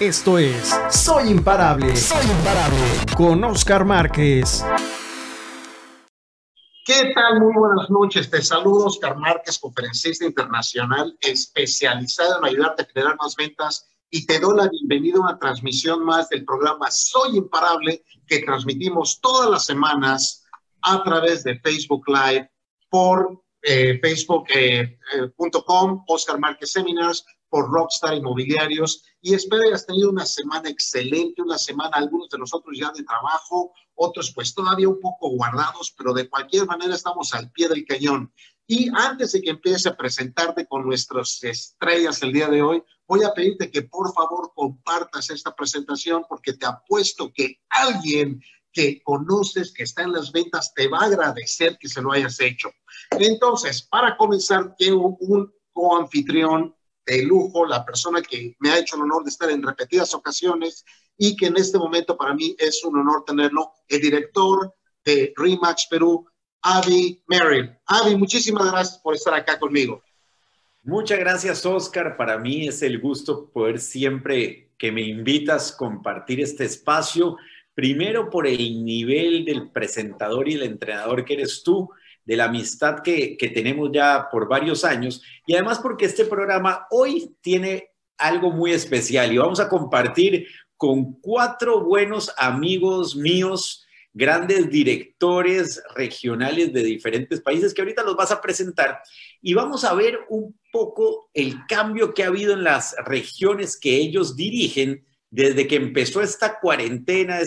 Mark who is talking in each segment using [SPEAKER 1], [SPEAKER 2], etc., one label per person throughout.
[SPEAKER 1] Esto es Soy Imparable. Soy Imparable. Con Oscar Márquez.
[SPEAKER 2] ¿Qué tal? Muy buenas noches. Te saludo, Oscar Márquez, conferencista internacional especializado en ayudarte a generar más ventas y te doy la bienvenida a una transmisión más del programa Soy Imparable que transmitimos todas las semanas a través de Facebook Live por eh, facebook.com, eh, Oscar Márquez Seminars, por Rockstar Inmobiliarios y espero hayas tenido una semana excelente, una semana, algunos de nosotros ya de trabajo, otros pues todavía un poco guardados, pero de cualquier manera estamos al pie del cañón. Y antes de que empiece a presentarte con nuestras estrellas el día de hoy, voy a pedirte que por favor compartas esta presentación porque te apuesto que alguien que conoces, que está en las ventas, te va a agradecer que se lo hayas hecho. Entonces, para comenzar, quiero un coanfitrión de lujo, la persona que me ha hecho el honor de estar en repetidas ocasiones y que en este momento para mí es un honor tenerlo, el director de Remax Perú, Avi Merrill. Avi, muchísimas gracias por estar acá conmigo.
[SPEAKER 3] Muchas gracias, Oscar. Para mí es el gusto poder siempre que me invitas compartir este espacio, primero por el nivel del presentador y el entrenador que eres tú, de la amistad que, tenemos ya por varios años. Y además porque este programa hoy tiene algo muy especial y vamos a compartir con cuatro buenos amigos míos, grandes directores regionales de diferentes países que ahorita los vas a presentar. Y vamos a ver un poco el cambio que ha habido en las regiones que ellos dirigen desde que empezó esta cuarentena,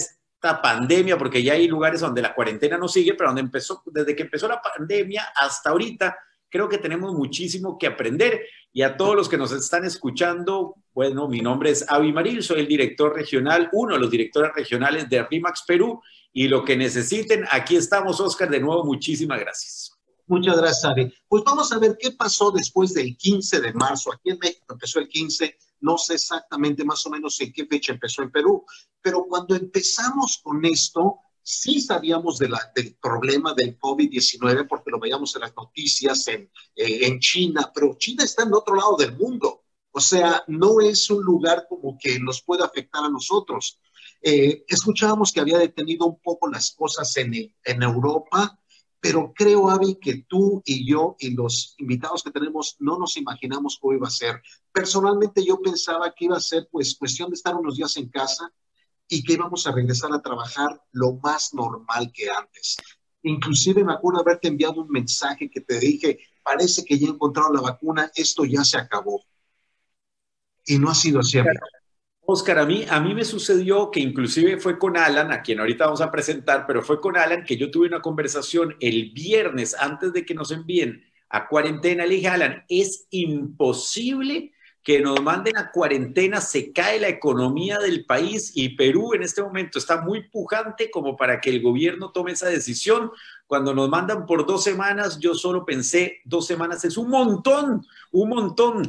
[SPEAKER 3] pandemia, porque ya hay lugares donde la cuarentena no sigue, pero donde empezó, desde que empezó la pandemia hasta ahorita, creo que tenemos muchísimo que aprender. Y a todos los que nos están escuchando, bueno, mi nombre es Avi Maril, soy el director regional, uno de los directores regionales de RIMAX Perú, y lo que necesiten, aquí estamos, Oscar, de nuevo, muchísimas gracias.
[SPEAKER 2] Muchas gracias, Avi. Pues vamos a ver qué pasó después del 15 de marzo. Aquí en México empezó el 15, no sé exactamente más o menos en qué fecha empezó en Perú, pero cuando empezamos con esto, sí sabíamos de la, del problema del COVID-19 porque lo veíamos en las noticias en, eh, en China, pero China está en otro lado del mundo. O sea, no es un lugar como que nos puede afectar a nosotros. Eh, escuchábamos que había detenido un poco las cosas en, en Europa, pero creo, Avi, que tú y yo y los invitados que tenemos no nos imaginamos cómo iba a ser. Personalmente yo pensaba que iba a ser pues cuestión de estar unos días en casa y que íbamos a regresar a trabajar lo más normal que antes. Inclusive me acuerdo haberte enviado un mensaje que te dije, parece que ya encontraron la vacuna, esto ya se acabó. Y no ha sido así.
[SPEAKER 3] Oscar, a mí, a mí me sucedió que inclusive fue con Alan, a quien ahorita vamos a presentar, pero fue con Alan que yo tuve una conversación el viernes antes de que nos envíen a cuarentena. Le dije, Alan, es imposible que nos manden a cuarentena, se cae la economía del país y Perú en este momento está muy pujante como para que el gobierno tome esa decisión. Cuando nos mandan por dos semanas, yo solo pensé, dos semanas es un montón, un montón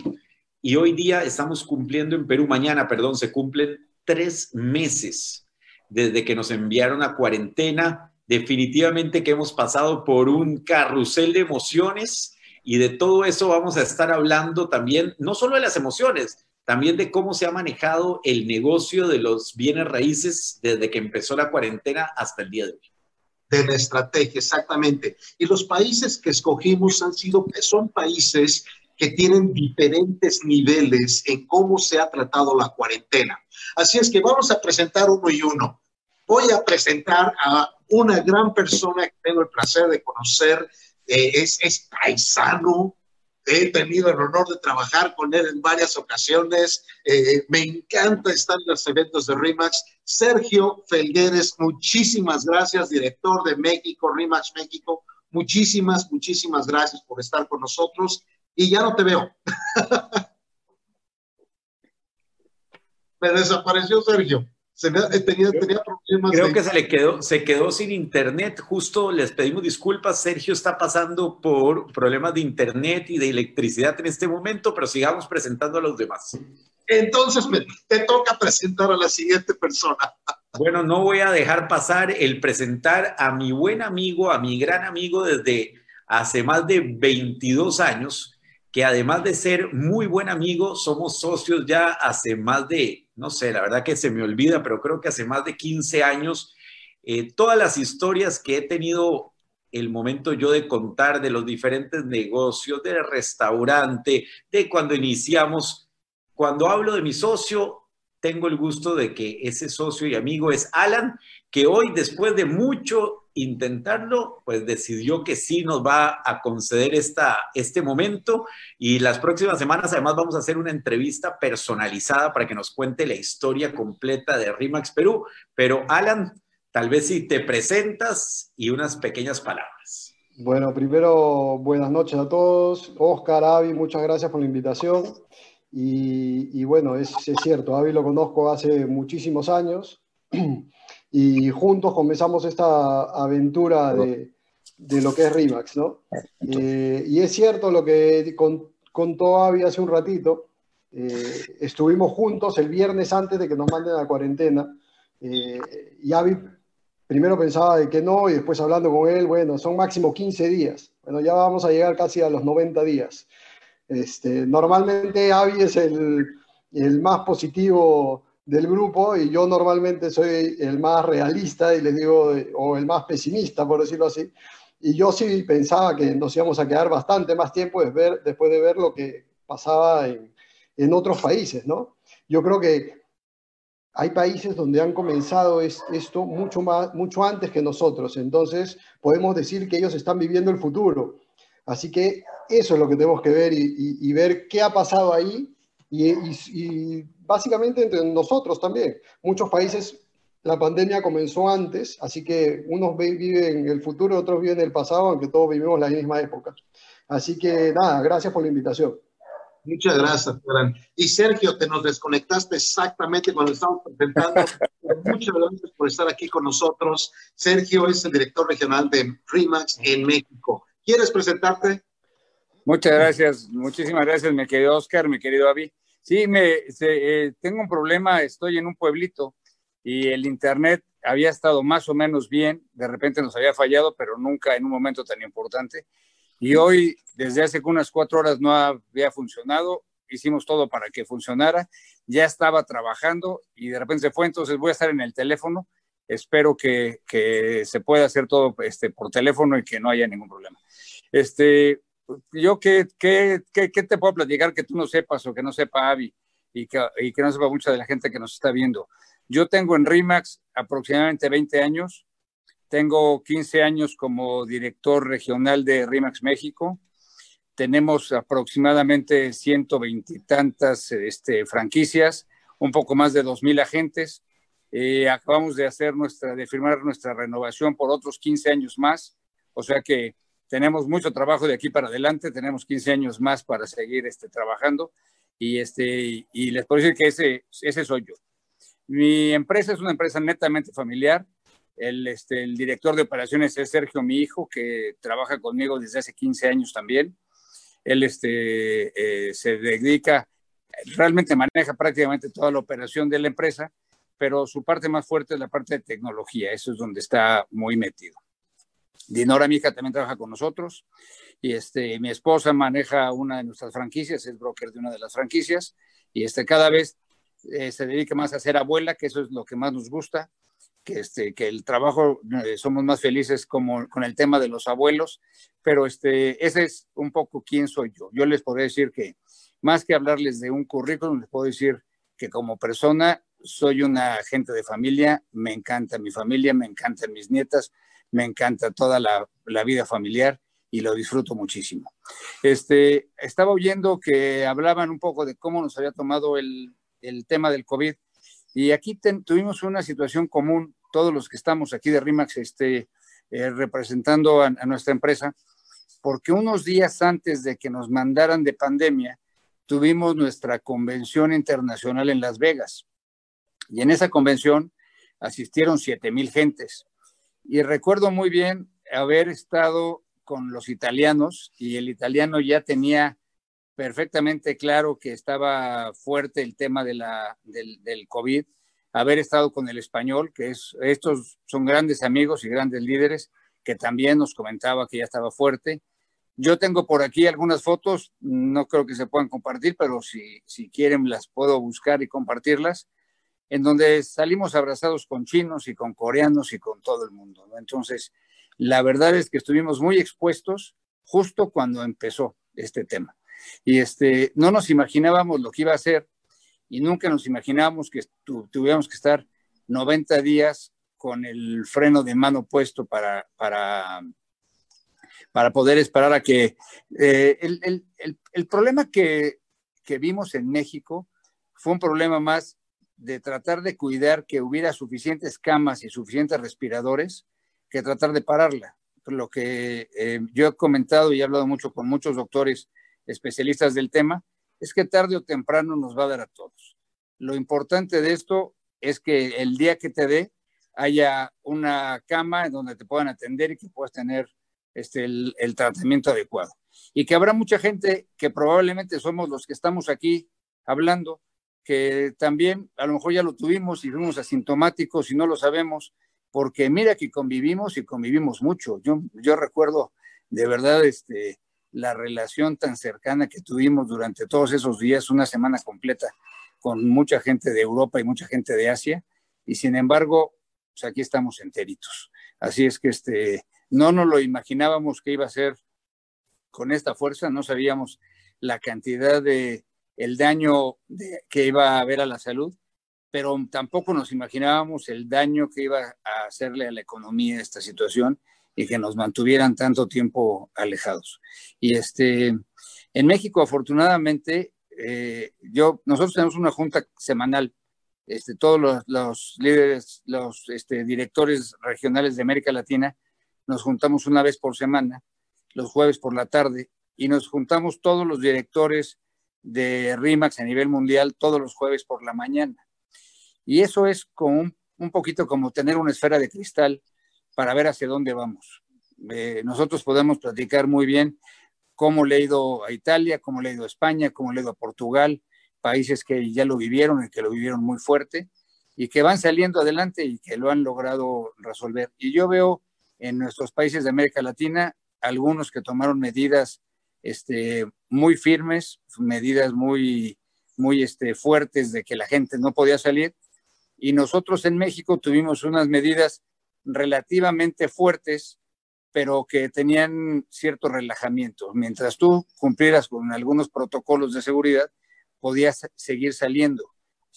[SPEAKER 3] y hoy día estamos cumpliendo en Perú, mañana, perdón, se cumplen tres meses desde que nos enviaron a cuarentena. Definitivamente que hemos pasado por un carrusel de emociones y de todo eso vamos a estar hablando también, no solo de las emociones, también de cómo se ha manejado el negocio de los bienes raíces desde que empezó la cuarentena hasta el día de hoy.
[SPEAKER 2] De la estrategia, exactamente. Y los países que escogimos han sido, son países que tienen diferentes niveles en cómo se ha tratado la cuarentena. Así es que vamos a presentar uno y uno. Voy a presentar a una gran persona que tengo el placer de conocer, eh, es, es paisano, he tenido el honor de trabajar con él en varias ocasiones. Eh, me encanta estar en los eventos de RIMAX. Sergio Felgueres, muchísimas gracias, director de México, RIMAX México. Muchísimas, muchísimas gracias por estar con nosotros y ya no te veo. Me desapareció Sergio. Eh, tenía, problemas.
[SPEAKER 3] Creo que se le quedó, se quedó sin internet. Justo les pedimos disculpas. Sergio está pasando por problemas de internet y de electricidad en este momento, pero sigamos presentando a los demás.
[SPEAKER 2] Entonces me, te toca presentar a la siguiente persona.
[SPEAKER 3] Bueno, no voy a dejar pasar el presentar a mi buen amigo, a mi gran amigo desde hace más de 22 años, que además de ser muy buen amigo, somos socios ya hace más de no sé, la verdad que se me olvida, pero creo que hace más de 15 años, eh, todas las historias que he tenido el momento yo de contar de los diferentes negocios, del restaurante, de cuando iniciamos, cuando hablo de mi socio, tengo el gusto de que ese socio y amigo es Alan, que hoy después de mucho intentarlo, pues decidió que sí nos va a conceder esta, este momento y las próximas semanas además vamos a hacer una entrevista personalizada para que nos cuente la historia completa de RIMAX Perú. Pero Alan, tal vez si te presentas y unas pequeñas palabras.
[SPEAKER 4] Bueno, primero buenas noches a todos. Oscar, Avi, muchas gracias por la invitación. Y, bueno, es, es cierto, Avi lo conozco hace muchísimos años. Y juntos comenzamos esta aventura de, de lo que es RIMAX, ¿no? Eh, y es cierto lo que contó Avi hace un ratito, eh, estuvimos juntos el viernes antes de que nos manden a la cuarentena, eh, y Avi primero pensaba de que no, y después hablando con él, bueno, son máximo 15 días, bueno, ya vamos a llegar casi a los 90 días. Este, normalmente Avi es el, el más positivo del grupo y yo normalmente soy el más realista y les digo, o el más pesimista, por decirlo así. Y yo sí pensaba que nos íbamos a quedar bastante más tiempo después de ver lo que pasaba en, otros países, ¿no? Yo creo que hay países donde han comenzado esto mucho, más, mucho antes que nosotros, entonces podemos decir que ellos están viviendo el futuro. Así que eso es lo que tenemos que ver y, ver qué ha pasado ahí y, y, básicamente entre nosotros también. Muchos países la pandemia comenzó antes, así que unos viven el futuro, otros viven el pasado, aunque todos vivimos la misma época. Así que nada, gracias por la invitación.
[SPEAKER 2] Muchas gracias, Fran. Y Sergio, te nos desconectaste exactamente cuando estábamos presentando. Muchas gracias por estar aquí con nosotros. Sergio es el director regional de Remax en México. ¿Quieres presentarte?
[SPEAKER 5] Muchas gracias, muchísimas gracias, mi querido Oscar, mi querido Avi. Sí, me, eh, tengo un problema, estoy en un pueblito y el internet había estado más o menos bien, de repente nos había fallado, pero nunca en un momento tan importante. Y hoy, desde hace unas cuatro horas, no había funcionado, hicimos todo para que funcionara, ya estaba trabajando y de repente se fue, entonces voy a estar en el teléfono, espero que, se pueda hacer todo este, por teléfono y que no haya ningún problema. Este, yo qué, qué, qué, qué, te puedo platicar que tú no sepas o que no sepa Avi y que, y que no sepa mucha de la gente que nos está viendo. Yo tengo en RIMAX aproximadamente 20 años. Tengo 15 años como director regional de RIMAX México. Tenemos aproximadamente 120 y tantas este, franquicias, un poco más de 2.000 agentes. Eh, acabamos de hacer nuestra, de firmar nuestra renovación por otros 15 años más. O sea que tenemos mucho trabajo de aquí para adelante, tenemos 15 años más para seguir este, trabajando y, este, y les puedo decir que ese, ese soy yo. Mi empresa es una empresa netamente familiar. El, este, el director de operaciones es Sergio, mi hijo, que trabaja conmigo desde hace 15 años también. Él este, eh, se dedica, realmente maneja prácticamente toda la operación de la empresa, pero su parte más fuerte es la parte de tecnología. Eso es donde está muy metido. Dinora, mi hija, también trabaja con nosotros. Y este, mi esposa maneja una de nuestras franquicias, es broker de una de las franquicias. Y este, cada vez eh, se dedica más a ser abuela, que eso es lo que más nos gusta. Que, este, que el trabajo, eh, somos más felices como, con el tema de los abuelos. Pero este, ese es un poco quién soy yo. Yo les podría decir que, más que hablarles de un currículum, les puedo decir que como persona soy una agente de familia, me encanta mi familia, me encantan mis nietas, me encanta toda la, vida familiar y lo disfruto muchísimo. Este, estaba oyendo que hablaban un poco de cómo nos había tomado el, tema del COVID y aquí tuvimos una situación común, todos los que estamos aquí de RIMAX este, eh, representando a, a nuestra empresa, porque unos días antes de que nos mandaran de pandemia, tuvimos nuestra convención internacional en Las Vegas. Y en esa convención asistieron 7 mil gentes. Y recuerdo muy bien haber estado con los italianos y el italiano ya tenía perfectamente claro que estaba fuerte el tema del COVID, haber estado con el español, que es, estos son grandes amigos y grandes líderes, que también nos comentaba que ya estaba fuerte. Yo tengo por aquí algunas fotos, no creo que se puedan compartir, pero si, si quieren las puedo buscar y compartirlas en donde salimos abrazados con chinos y con coreanos y con todo el mundo. Entonces, la verdad es que estuvimos muy expuestos justo cuando empezó este tema. Y este, no nos imaginábamos lo que iba a ser y nunca nos imaginábamos que tuviéramos que estar 90 días con el freno de mano puesto para, para, para poder esperar a que... Eh, el, problema que, que vimos en México fue un problema más de tratar de cuidar que hubiera suficientes camas y suficientes respiradores que tratar de pararla. Lo que eh, yo he comentado y he hablado mucho con muchos doctores especialistas del tema, es que tarde o temprano nos va a dar a todos. Lo importante de esto es que el día que te dé haya una cama donde te puedan atender y que puedas tener este, el, el tratamiento adecuado. Y que habrá mucha gente que probablemente somos los que estamos aquí hablando, que también a lo mejor ya lo tuvimos y fuimos asintomáticos y no lo sabemos, porque mira que convivimos y convivimos mucho. Yo, yo recuerdo de verdad este, la relación tan cercana que tuvimos durante todos esos días, una semana completa, con mucha gente de Europa y mucha gente de Asia, y sin embargo, pues aquí estamos enteritos. Así es que este, no nos lo imaginábamos que iba a ser con esta fuerza, no sabíamos la cantidad de el daño que iba a haber a la salud, pero tampoco nos imaginábamos el daño que iba a hacerle a la economía esta situación y que nos mantuvieran tanto tiempo alejados. Y este, en México, afortunadamente, eh, yo, nosotros tenemos una junta semanal, este, todos los, líderes, los este, directores regionales de América Latina, nos juntamos una vez por semana, los jueves por la tarde, y nos juntamos todos los directores de RIMAX a nivel mundial todos los jueves por la mañana. Y eso es como un, poquito como tener una esfera de cristal para ver hacia dónde vamos. Eh, nosotros podemos platicar muy bien cómo le he ido a Italia, cómo le he ido a España, cómo le he ido a Portugal, países que ya lo vivieron y que lo vivieron muy fuerte y que van saliendo adelante y que lo han logrado resolver. Y yo veo en nuestros países de América Latina algunos que tomaron medidas este, muy firmes, medidas muy, muy este, fuertes de que la gente no podía salir y nosotros en México tuvimos unas medidas relativamente fuertes, pero que tenían cierto relajamiento. Mientras tú cumplieras con algunos protocolos de seguridad, podías seguir saliendo.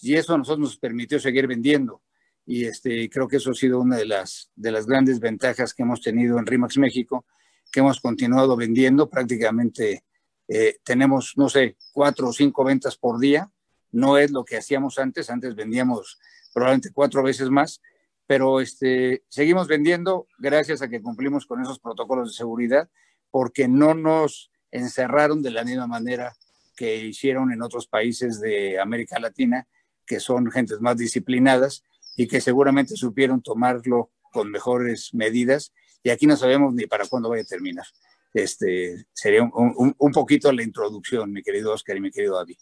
[SPEAKER 5] Y eso a nosotros nos permitió seguir vendiendo. Y este, creo que eso ha sido una de las, de las grandes ventajas que hemos tenido en RIMAX México, que hemos continuado vendiendo. Prácticamente eh, tenemos, no sé, cuatro o cinco ventas por día. No es lo que hacíamos antes. Antes vendíamos probablemente cuatro veces más, pero este, seguimos vendiendo gracias a que cumplimos con esos protocolos de seguridad, porque no nos encerraron de la misma manera que hicieron en otros países de América Latina, que son gentes más disciplinadas y que seguramente supieron tomarlo con mejores medidas. Y aquí no sabemos ni para cuándo vaya a terminar. Este sería un, un poquito la introducción, mi querido Oscar y mi querido Avi.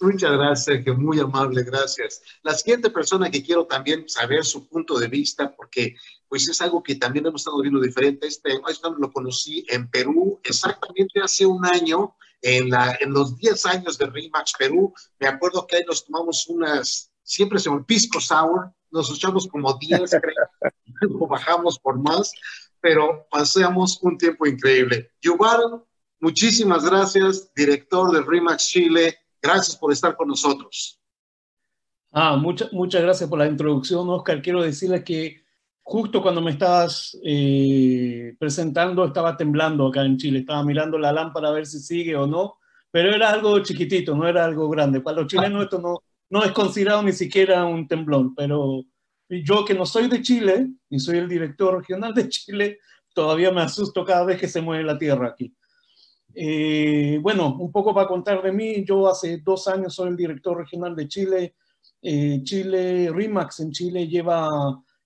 [SPEAKER 2] Muchas gracias, Sergio, muy amable, gracias. La siguiente persona que quiero también saber su punto de vista, porque pues es algo que también hemos estado viendo diferente. Este, lo conocí en Perú exactamente hace un año, en, la, en los 10 años de RIMAX Perú. Me acuerdo que ahí nos tomamos unas, siempre se llama pisco sour, nos echamos como 10, creo, luego bajamos por más, pero pasamos un tiempo increíble. Yuval, muchísimas gracias, director de RIMAX Chile Gracias por estar con nosotros.
[SPEAKER 6] Ah, muchas muchas gracias por la introducción, Oscar. Quiero decirles que justo cuando me estabas eh, presentando estaba temblando acá en Chile. Estaba mirando la lámpara a ver si sigue o no, pero era algo chiquitito, no era algo grande. Para los chilenos esto no, no es considerado ni siquiera un temblón, pero yo que no soy de Chile y soy el director regional de Chile, todavía me asusto cada vez que se mueve la tierra aquí. Eh, bueno, un poco para contar de mí, yo hace dos años soy el director regional de Chile. Eh, Chile, RIMAX en Chile lleva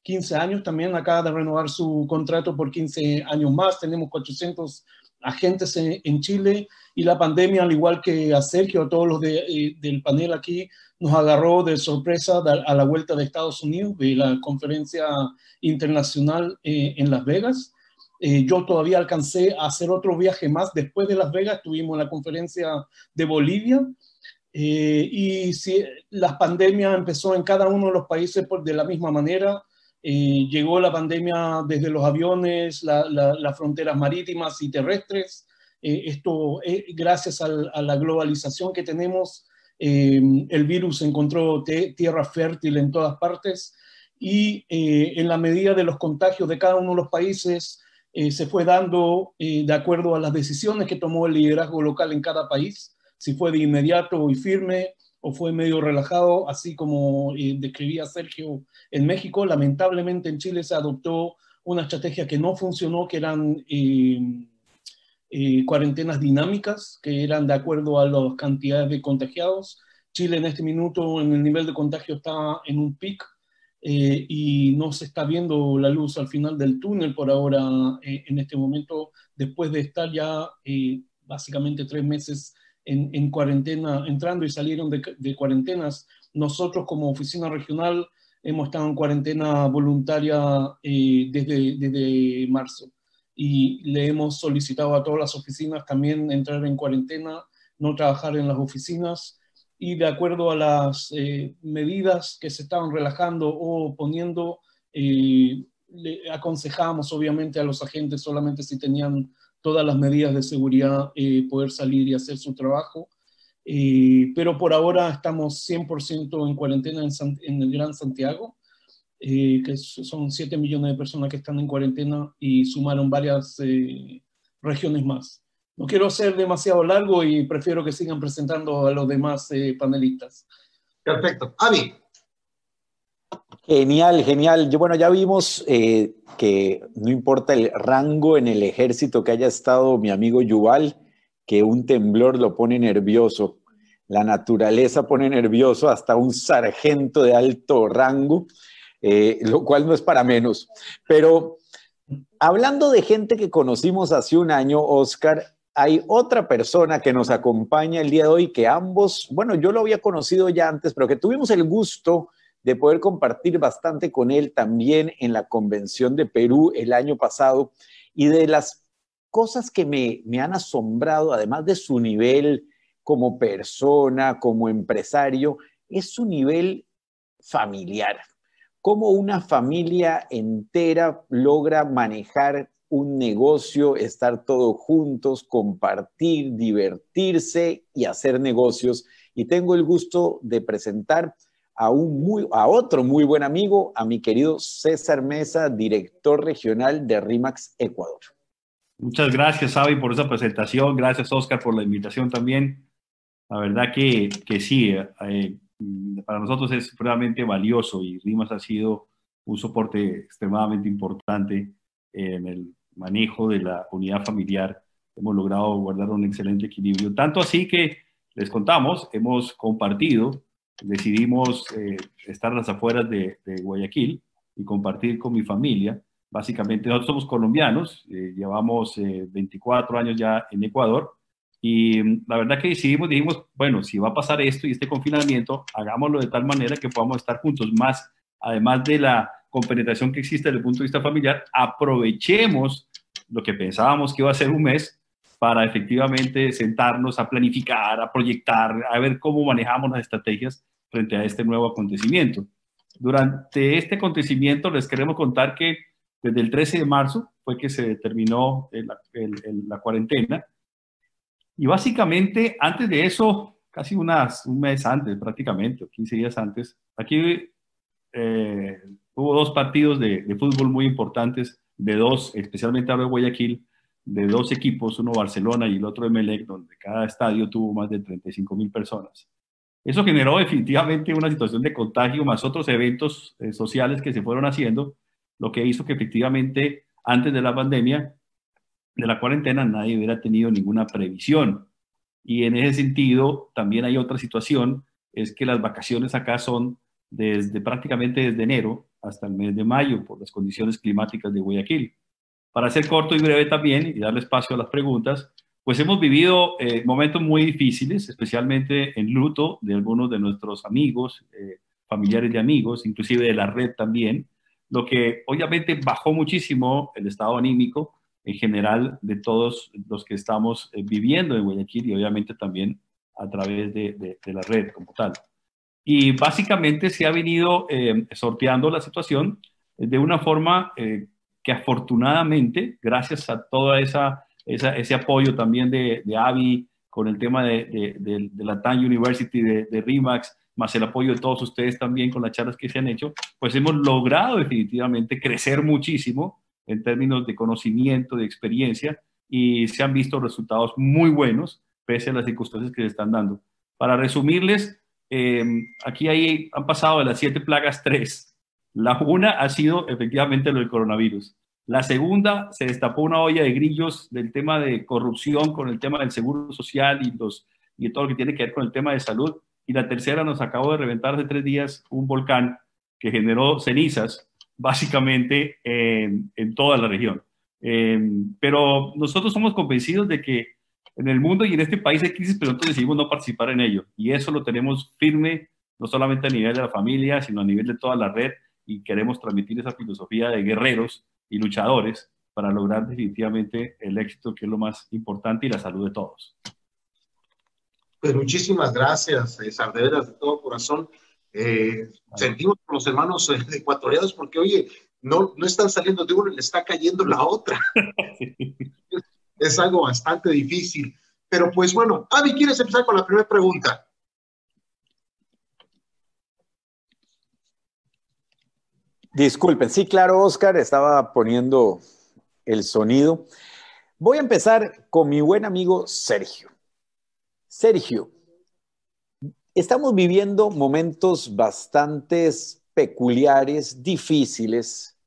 [SPEAKER 6] 15 años, también acaba de renovar su contrato por 15 años más, tenemos 400 agentes en, Chile y la pandemia, al igual que a Sergio, a todos los eh, del panel aquí, nos agarró de sorpresa a la vuelta de Estados Unidos, de la conferencia internacional en Las Vegas. Eh, yo todavía alcancé a hacer otro viaje más. Después de Las Vegas, estuvimos en la conferencia de Bolivia. Eh, y si la pandemia empezó en cada uno de los países de la misma manera, eh, llegó la pandemia desde los aviones, las fronteras marítimas y terrestres. Eh, esto, gracias a la globalización que tenemos, el virus encontró tierra fértil en todas partes y en la medida de los contagios de cada uno de los países, se fue dando de acuerdo a las decisiones que tomó el liderazgo local en cada país si fue de inmediato y firme o fue medio relajado, así como eh, describía Sergio en México. Lamentablemente en Chile se adoptó una estrategia que no funcionó, que eran eh, eh, cuarentenas dinámicas, que eran de acuerdo a las cantidades de contagiados. Chile en este minuto en el nivel de contagio está en un pic y no se está viendo la luz al final del túnel por ahora en este momento, después de estar ya básicamente tres meses en, cuarentena, entrando y salieron de, cuarentenas. Nosotros como oficina regional hemos estado en cuarentena voluntaria eh, desde marzo y le hemos solicitado a todas las oficinas también entrar en cuarentena, no trabajar en las oficinas y de acuerdo a las eh, medidas que se estaban relajando o poniendo, eh, le aconsejamos obviamente a los agentes solamente si tenían todas las medidas de seguridad, eh, poder salir y hacer su trabajo. Eh, pero por ahora estamos 100% en cuarentena en, el Gran Santiago, eh, que son 7 millones de personas que están en cuarentena y sumaron varias regiones más. No quiero ser demasiado largo y prefiero que sigan presentando a los demás panelistas.
[SPEAKER 2] Perfecto. Avi.
[SPEAKER 3] Genial, genial. Yo, bueno, ya vimos eh, que no importa el rango en el ejército que haya estado mi amigo Yuval, que un temblor lo pone nervioso. La naturaleza pone nervioso hasta un sargento de alto rango, eh, lo cual no es para menos. Pero hablando de gente que conocimos hace un año, Oscar, hay otra persona que nos acompaña el día de hoy que ambos, bueno, yo lo había conocido ya antes, pero que tuvimos el gusto de poder compartir bastante con él también en la convención de Perú el año pasado y de las cosas que me, me han asombrado, además de su nivel como persona, como empresario, es su nivel familiar. Cómo una familia entera logra manejar un negocio, estar todos juntos, compartir, divertirse y hacer negocios. Y tengo el gusto de presentar a, otro muy buen amigo, a mi querido César Mesa, director regional de RIMAX Ecuador.
[SPEAKER 7] Muchas gracias, Avi, por esa presentación. Gracias, Oscar, por la invitación también. La verdad que, sí, eh, para nosotros es realmente valioso y RIMAX ha sido un soporte extremadamente importante en el manejo de la unidad familiar. Hemos logrado guardar un excelente equilibrio. Tanto así que les contamos, hemos compartido decidimos eh, estar a las afueras de, Guayaquil y compartir con mi familia. Básicamente, nosotros somos colombianos, eh, llevamos 24 eh, años ya en Ecuador y mm, la verdad que decidimos, dijimos, bueno, si va a pasar esto y este confinamiento, hagámoslo de tal manera que podamos estar juntos más, además de la compenetración que existe desde el punto de vista familiar, aprovechemos lo que pensábamos que iba a ser un mes para efectivamente sentarnos a planificar, a proyectar, a ver cómo manejamos las estrategias frente a este nuevo acontecimiento. Durante este acontecimiento les queremos contar que desde el 13 de marzo fue que se terminó la cuarentena y básicamente antes de eso, casi unas, un mes antes prácticamente, o 15 días antes, aquí eh, hubo dos partidos de, fútbol muy importantes, de dos, especialmente ahora de Guayaquil, de dos equipos, uno Barcelona y el otro Emelec, donde cada estadio tuvo más de 35 mil personas. Eso generó definitivamente una situación de contagio, más otros eventos eh, sociales que se fueron haciendo, lo que hizo que efectivamente antes de la pandemia, de la cuarentena, nadie hubiera tenido ninguna previsión. Y en ese sentido, también hay otra situación, es que las vacaciones acá son desde prácticamente desde enero hasta el mes de mayo por las condiciones climáticas de Guayaquil. Para ser corto y breve también y darle espacio a las preguntas, pues hemos vivido eh, momentos muy difíciles, especialmente en luto de algunos de nuestros amigos, eh, familiares de amigos, inclusive de la red también, lo que obviamente bajó muchísimo el estado anímico en general de todos los que estamos eh, viviendo en Guayaquil y obviamente también a través de, la red como tal. Y básicamente se ha venido eh, sorteando la situación de una forma eh, que afortunadamente, gracias a todo esa, ese apoyo también de, de AVI con el tema de, de la TAN University, de, RIMAX, más el apoyo de todos ustedes también con las charlas que se han hecho, pues hemos logrado definitivamente crecer muchísimo en términos de conocimiento, de experiencia, y se han visto resultados muy buenos pese a las circunstancias que se están dando. Para resumirles, eh, aquí ahí han pasado de las siete plagas tres. La una ha sido efectivamente lo del coronavirus. La segunda se destapó una olla de grillos del tema de corrupción con el tema del seguro social y, los, y todo lo que tiene que ver con el tema de salud. Y la tercera nos acabó de reventar hace tres días un volcán que generó cenizas básicamente en, toda la región. Eh, pero nosotros somos convencidos de que en el mundo y en este país hay crisis, pero nosotros decidimos no participar en ello. Y eso lo tenemos firme, no solamente a nivel de la familia, sino a nivel de toda la red. Y queremos transmitir esa filosofía de guerreros y luchadores para lograr definitivamente el éxito, que es lo más importante, y la salud de todos.
[SPEAKER 2] Pues muchísimas gracias, eh, Sarderas, de todo corazón. Eh, sentimos por los hermanos eh, ecuatorianos porque, oye, no, no están saliendo de uno y le está cayendo la otra. es algo bastante difícil. Pero pues bueno, Avi, ¿quieres empezar con la primera pregunta?
[SPEAKER 3] Disculpen, sí, claro, Oscar, estaba poniendo el sonido. Voy a empezar con mi buen amigo Sergio. Sergio, estamos viviendo momentos bastante peculiares, difíciles,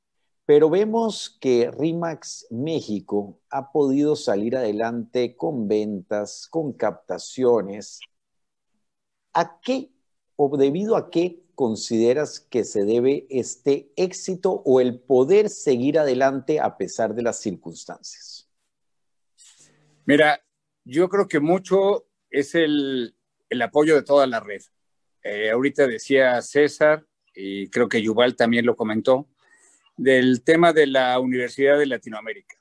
[SPEAKER 3] pero vemos que RIMAX México ha podido salir adelante con ventas, con captaciones. ¿A qué o debido a qué consideras que se debe este éxito o el poder seguir adelante a pesar de las circunstancias?
[SPEAKER 5] Mira, yo creo que mucho es el, apoyo de toda la red. Eh, ahorita decía César, y creo que Yuval también lo comentó, del tema de la Universidad de Latinoamérica.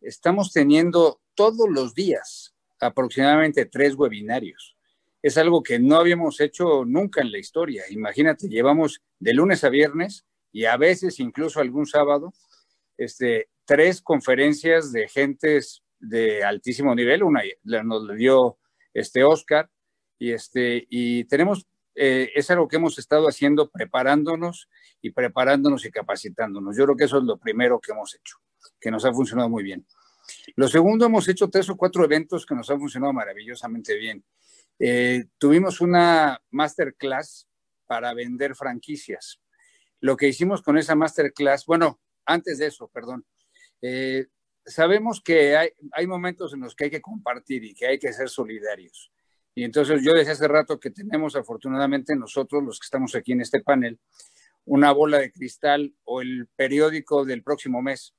[SPEAKER 5] Estamos teniendo todos los días aproximadamente tres webinarios. Es algo que no habíamos hecho nunca en la historia. Imagínate, llevamos de lunes a viernes y a veces incluso algún sábado, este, tres conferencias de gentes de altísimo nivel. Una nos le dio este Oscar y, este, y tenemos eh, es algo que hemos estado haciendo preparándonos y preparándonos y capacitándonos. Yo creo que eso es lo primero que hemos hecho, que nos ha funcionado muy bien. Lo segundo, hemos hecho tres o cuatro eventos que nos han funcionado maravillosamente bien. Eh, tuvimos una masterclass para vender franquicias. Lo que hicimos con esa masterclass, bueno, antes de eso, perdón, eh, sabemos que hay, hay momentos en los que hay que compartir y que hay que ser solidarios. Y entonces yo desde hace rato que tenemos afortunadamente nosotros, los que estamos aquí en este panel, una bola de cristal o el periódico del próximo mes.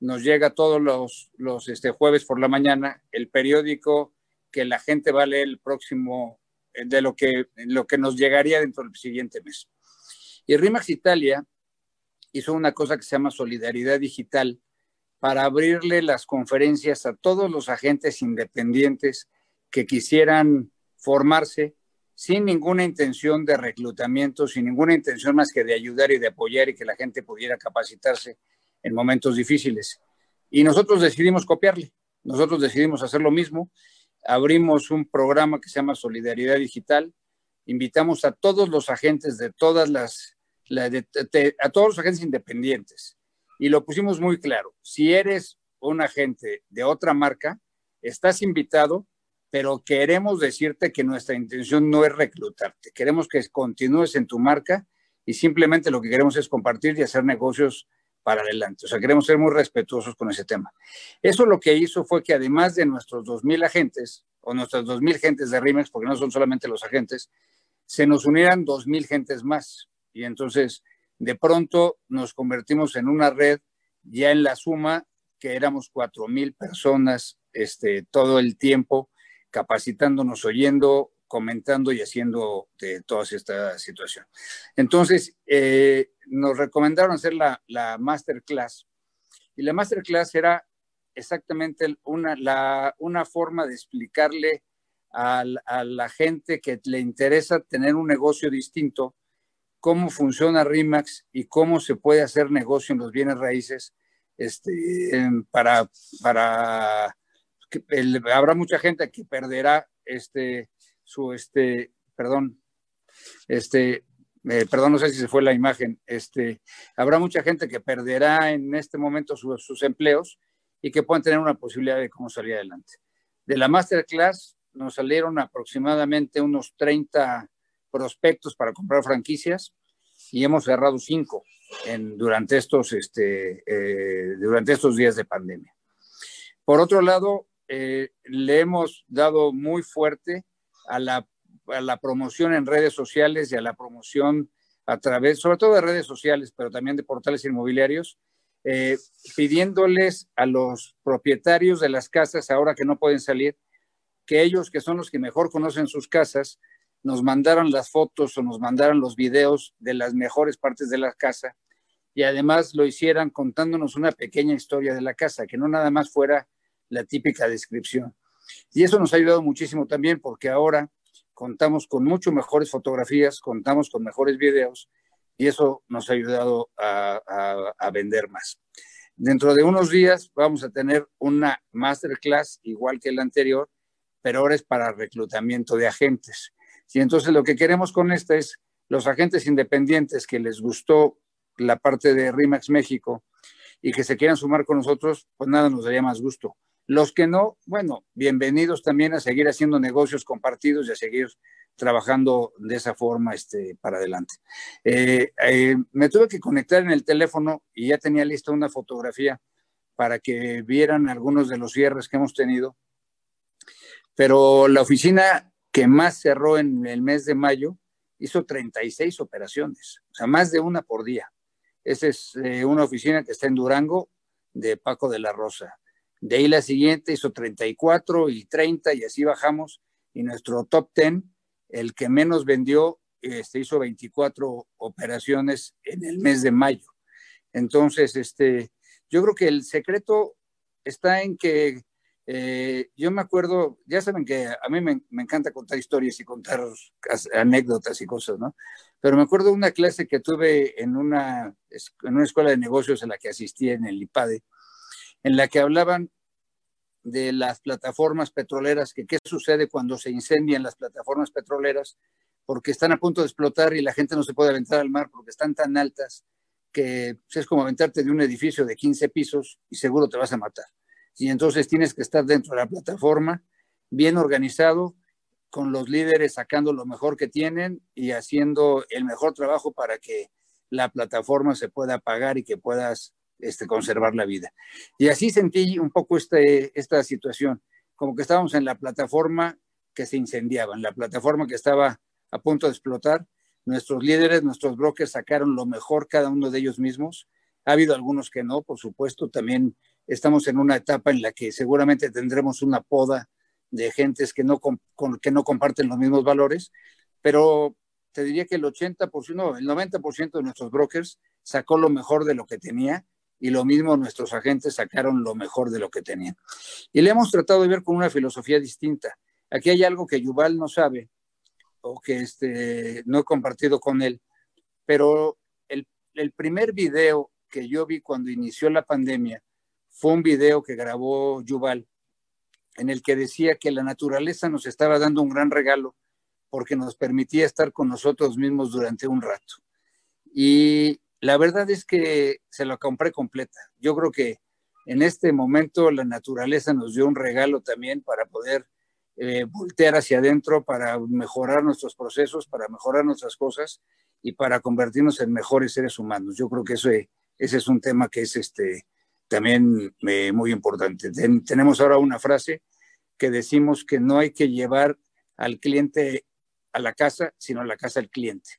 [SPEAKER 5] Nos llega todos los, los este, jueves por la mañana el periódico que la gente va a leer el próximo, de lo que, lo que nos llegaría dentro del siguiente mes. Y RIMAX Italia hizo una cosa que se llama Solidaridad Digital para abrirle las conferencias a todos los agentes independientes que quisieran formarse sin ninguna intención de reclutamiento, sin ninguna intención más que de ayudar y de apoyar y que la gente pudiera capacitarse en momentos difíciles. Y nosotros decidimos copiarle, nosotros decidimos hacer lo mismo, abrimos un programa que se llama Solidaridad Digital, invitamos a todos los agentes de todas las, a todos los agentes independientes. Y lo pusimos muy claro, si eres un agente de otra marca, estás invitado pero queremos decirte que nuestra intención no es reclutarte, queremos que continúes en tu marca y simplemente lo que queremos es compartir y hacer negocios para adelante. O sea, queremos ser muy respetuosos con ese tema. Eso lo que hizo fue que además de nuestros 2.000 agentes o nuestras 2.000 gentes de RIMEX, porque no son solamente los agentes, se nos unieran 2.000 gentes más. Y entonces, de pronto nos convertimos en una red ya en la suma que éramos 4.000 personas este, todo el tiempo capacitándonos, oyendo, comentando y haciendo de toda esta situación. Entonces, eh, nos recomendaron hacer la, la, masterclass y la masterclass era exactamente una, una forma de explicarle a, la gente que le interesa tener un negocio distinto, cómo funciona RIMAX y cómo se puede hacer negocio en los bienes raíces este, para, para habrá mucha gente que perderá este, su, este, perdón, este, eh, perdón, no sé si se fue la imagen, este, habrá mucha gente que perderá en este momento sus empleos y que puedan tener una posibilidad de cómo salir adelante. De la masterclass nos salieron aproximadamente unos 30 prospectos para comprar franquicias y hemos cerrado cinco en, durante, estos, este, eh, durante estos días de pandemia. Por otro lado, eh, le hemos dado muy fuerte a la, a la, promoción en redes sociales y a la promoción a través, sobre todo de redes sociales, pero también de portales inmobiliarios, eh, pidiéndoles a los propietarios de las casas, ahora que no pueden salir, que ellos, que son los que mejor conocen sus casas, nos mandaran las fotos o nos mandaran los videos de las mejores partes de la casa y además lo hicieran contándonos una pequeña historia de la casa, que no nada más fuera la típica descripción. Y eso nos ha ayudado muchísimo también porque ahora contamos con mucho mejores fotografías, contamos con mejores videos y eso nos ha ayudado a, vender más. Dentro de unos días vamos a tener una masterclass igual que la anterior, pero ahora es para reclutamiento de agentes. Y entonces lo que queremos con esta es los agentes independientes que les gustó la parte de RIMAX México y que se quieran sumar con nosotros, pues nada nos daría más gusto. Los que no, bueno, bienvenidos también a seguir haciendo negocios compartidos y a seguir trabajando de esa forma este, para adelante. Eh, eh, me tuve que conectar en el teléfono y ya tenía lista una fotografía para que vieran algunos de los cierres que hemos tenido. Pero la oficina que más cerró en el mes de mayo hizo 36 operaciones, o sea, más de una por día. Esa es eh, una oficina que está en Durango de Paco de la Rosa. De ahí la siguiente hizo 34 y 30 y así bajamos. Y nuestro top 10, el que menos vendió, este, hizo 24 operaciones en el mes de mayo. Entonces, este, yo creo que el secreto está en que eh, yo me acuerdo, ya saben que a mí me, me, encanta contar historias y contar anécdotas y cosas, ¿no? Pero me acuerdo una clase que tuve en una, en una escuela de negocios en la que asistí en el IPADE, en la que hablaban de las plataformas petroleras, que qué sucede cuando se incendian las plataformas petroleras, porque están a punto de explotar y la gente no se puede aventar al mar porque están tan altas que pues, es como aventarte de un edificio de 15 pisos y seguro te vas a matar. Y entonces tienes que estar dentro de la plataforma, bien organizado, con los líderes sacando lo mejor que tienen y haciendo el mejor trabajo para que la plataforma se pueda pagar y que puedas este, conservar la vida. Y así sentí un poco este, esta situación, como que estábamos en la plataforma que se incendiaba, en la plataforma que estaba a punto de explotar. Nuestros líderes, nuestros brokers sacaron lo mejor cada uno de ellos mismos. Ha habido algunos que no, por supuesto. También estamos en una etapa en la que seguramente tendremos una poda de gentes que no, que no comparten los mismos valores, pero te diría que el 80%, no, el 90% de nuestros brokers sacó lo mejor de lo que tenía y lo mismo nuestros agentes sacaron lo mejor de lo que tenían. Y le hemos tratado de ver con una filosofía distinta. Aquí hay algo que Yuval no sabe o que este, no he compartido con él, pero el, el primer video que yo vi cuando inició la pandemia fue un video que grabó Yuval en el que decía que la naturaleza nos estaba dando un gran regalo porque nos permitía estar con nosotros mismos durante un rato. Y la verdad es que se lo compré completa. Yo creo que en este momento la naturaleza nos dio un regalo también para poder eh, voltear hacia adentro, para mejorar nuestros procesos, para mejorar nuestras cosas y para convertirnos en mejores seres humanos. Yo creo que eso, ese es un tema que es este, también eh, muy importante. tenemos ahora una frase que decimos que no hay que llevar al cliente a la casa, sino a la casa al cliente.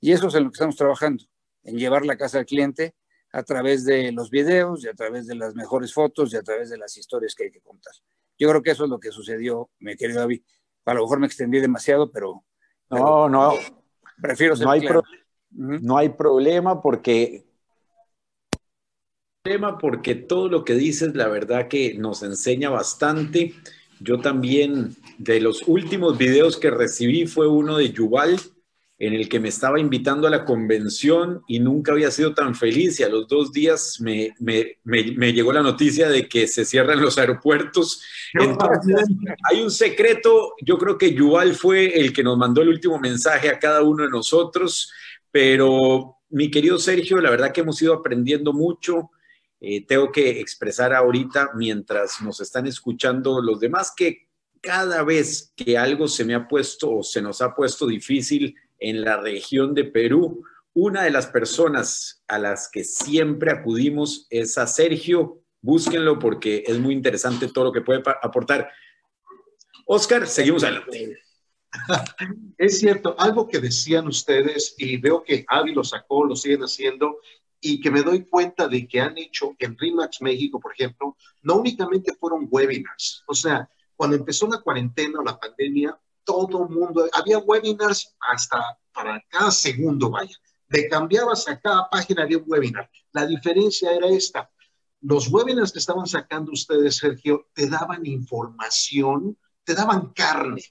[SPEAKER 5] Y eso es en lo que estamos trabajando en llevar la casa al cliente a través de los videos y a través de las mejores fotos y a través de las historias que hay que contar. Yo creo que eso es lo que sucedió, mi querido David. A lo mejor me extendí demasiado, pero...
[SPEAKER 3] No, no. Prefiero ser no hay, no hay problema porque... Problema porque todo lo que dices, la verdad que nos enseña bastante Yo también, de los últimos videos que recibí fue uno de Yuval, en el que me estaba invitando a la convención y nunca había sido tan feliz y a los dos días me, llegó la noticia de que se cierran los aeropuertos. Entonces, hay un secreto, yo creo que Yuval fue el que nos mandó el último mensaje a cada uno de nosotros, pero mi querido Sergio, la verdad que hemos ido aprendiendo mucho. Eh, tengo que expresar ahorita, mientras nos están escuchando los demás, que cada vez que algo se me ha puesto o se nos ha puesto difícil, en la región de Perú. Una de las personas a las que siempre acudimos es a Sergio. Búsquenlo porque es muy interesante todo lo que puede aportar. Oscar, seguimos adelante.
[SPEAKER 2] Es cierto, algo que decían ustedes y veo que Avi lo sacó, lo siguen haciendo y que me doy cuenta de que han hecho en RIMAX México, por ejemplo, no únicamente fueron webinars, o sea, cuando empezó la cuarentena o la pandemia, todo mundo, había webinars hasta para cada segundo, vaya. De cambiabas a cada página había un webinar. La diferencia era esta. Los webinars que estaban sacando ustedes, Sergio, te daban información, te daban carne.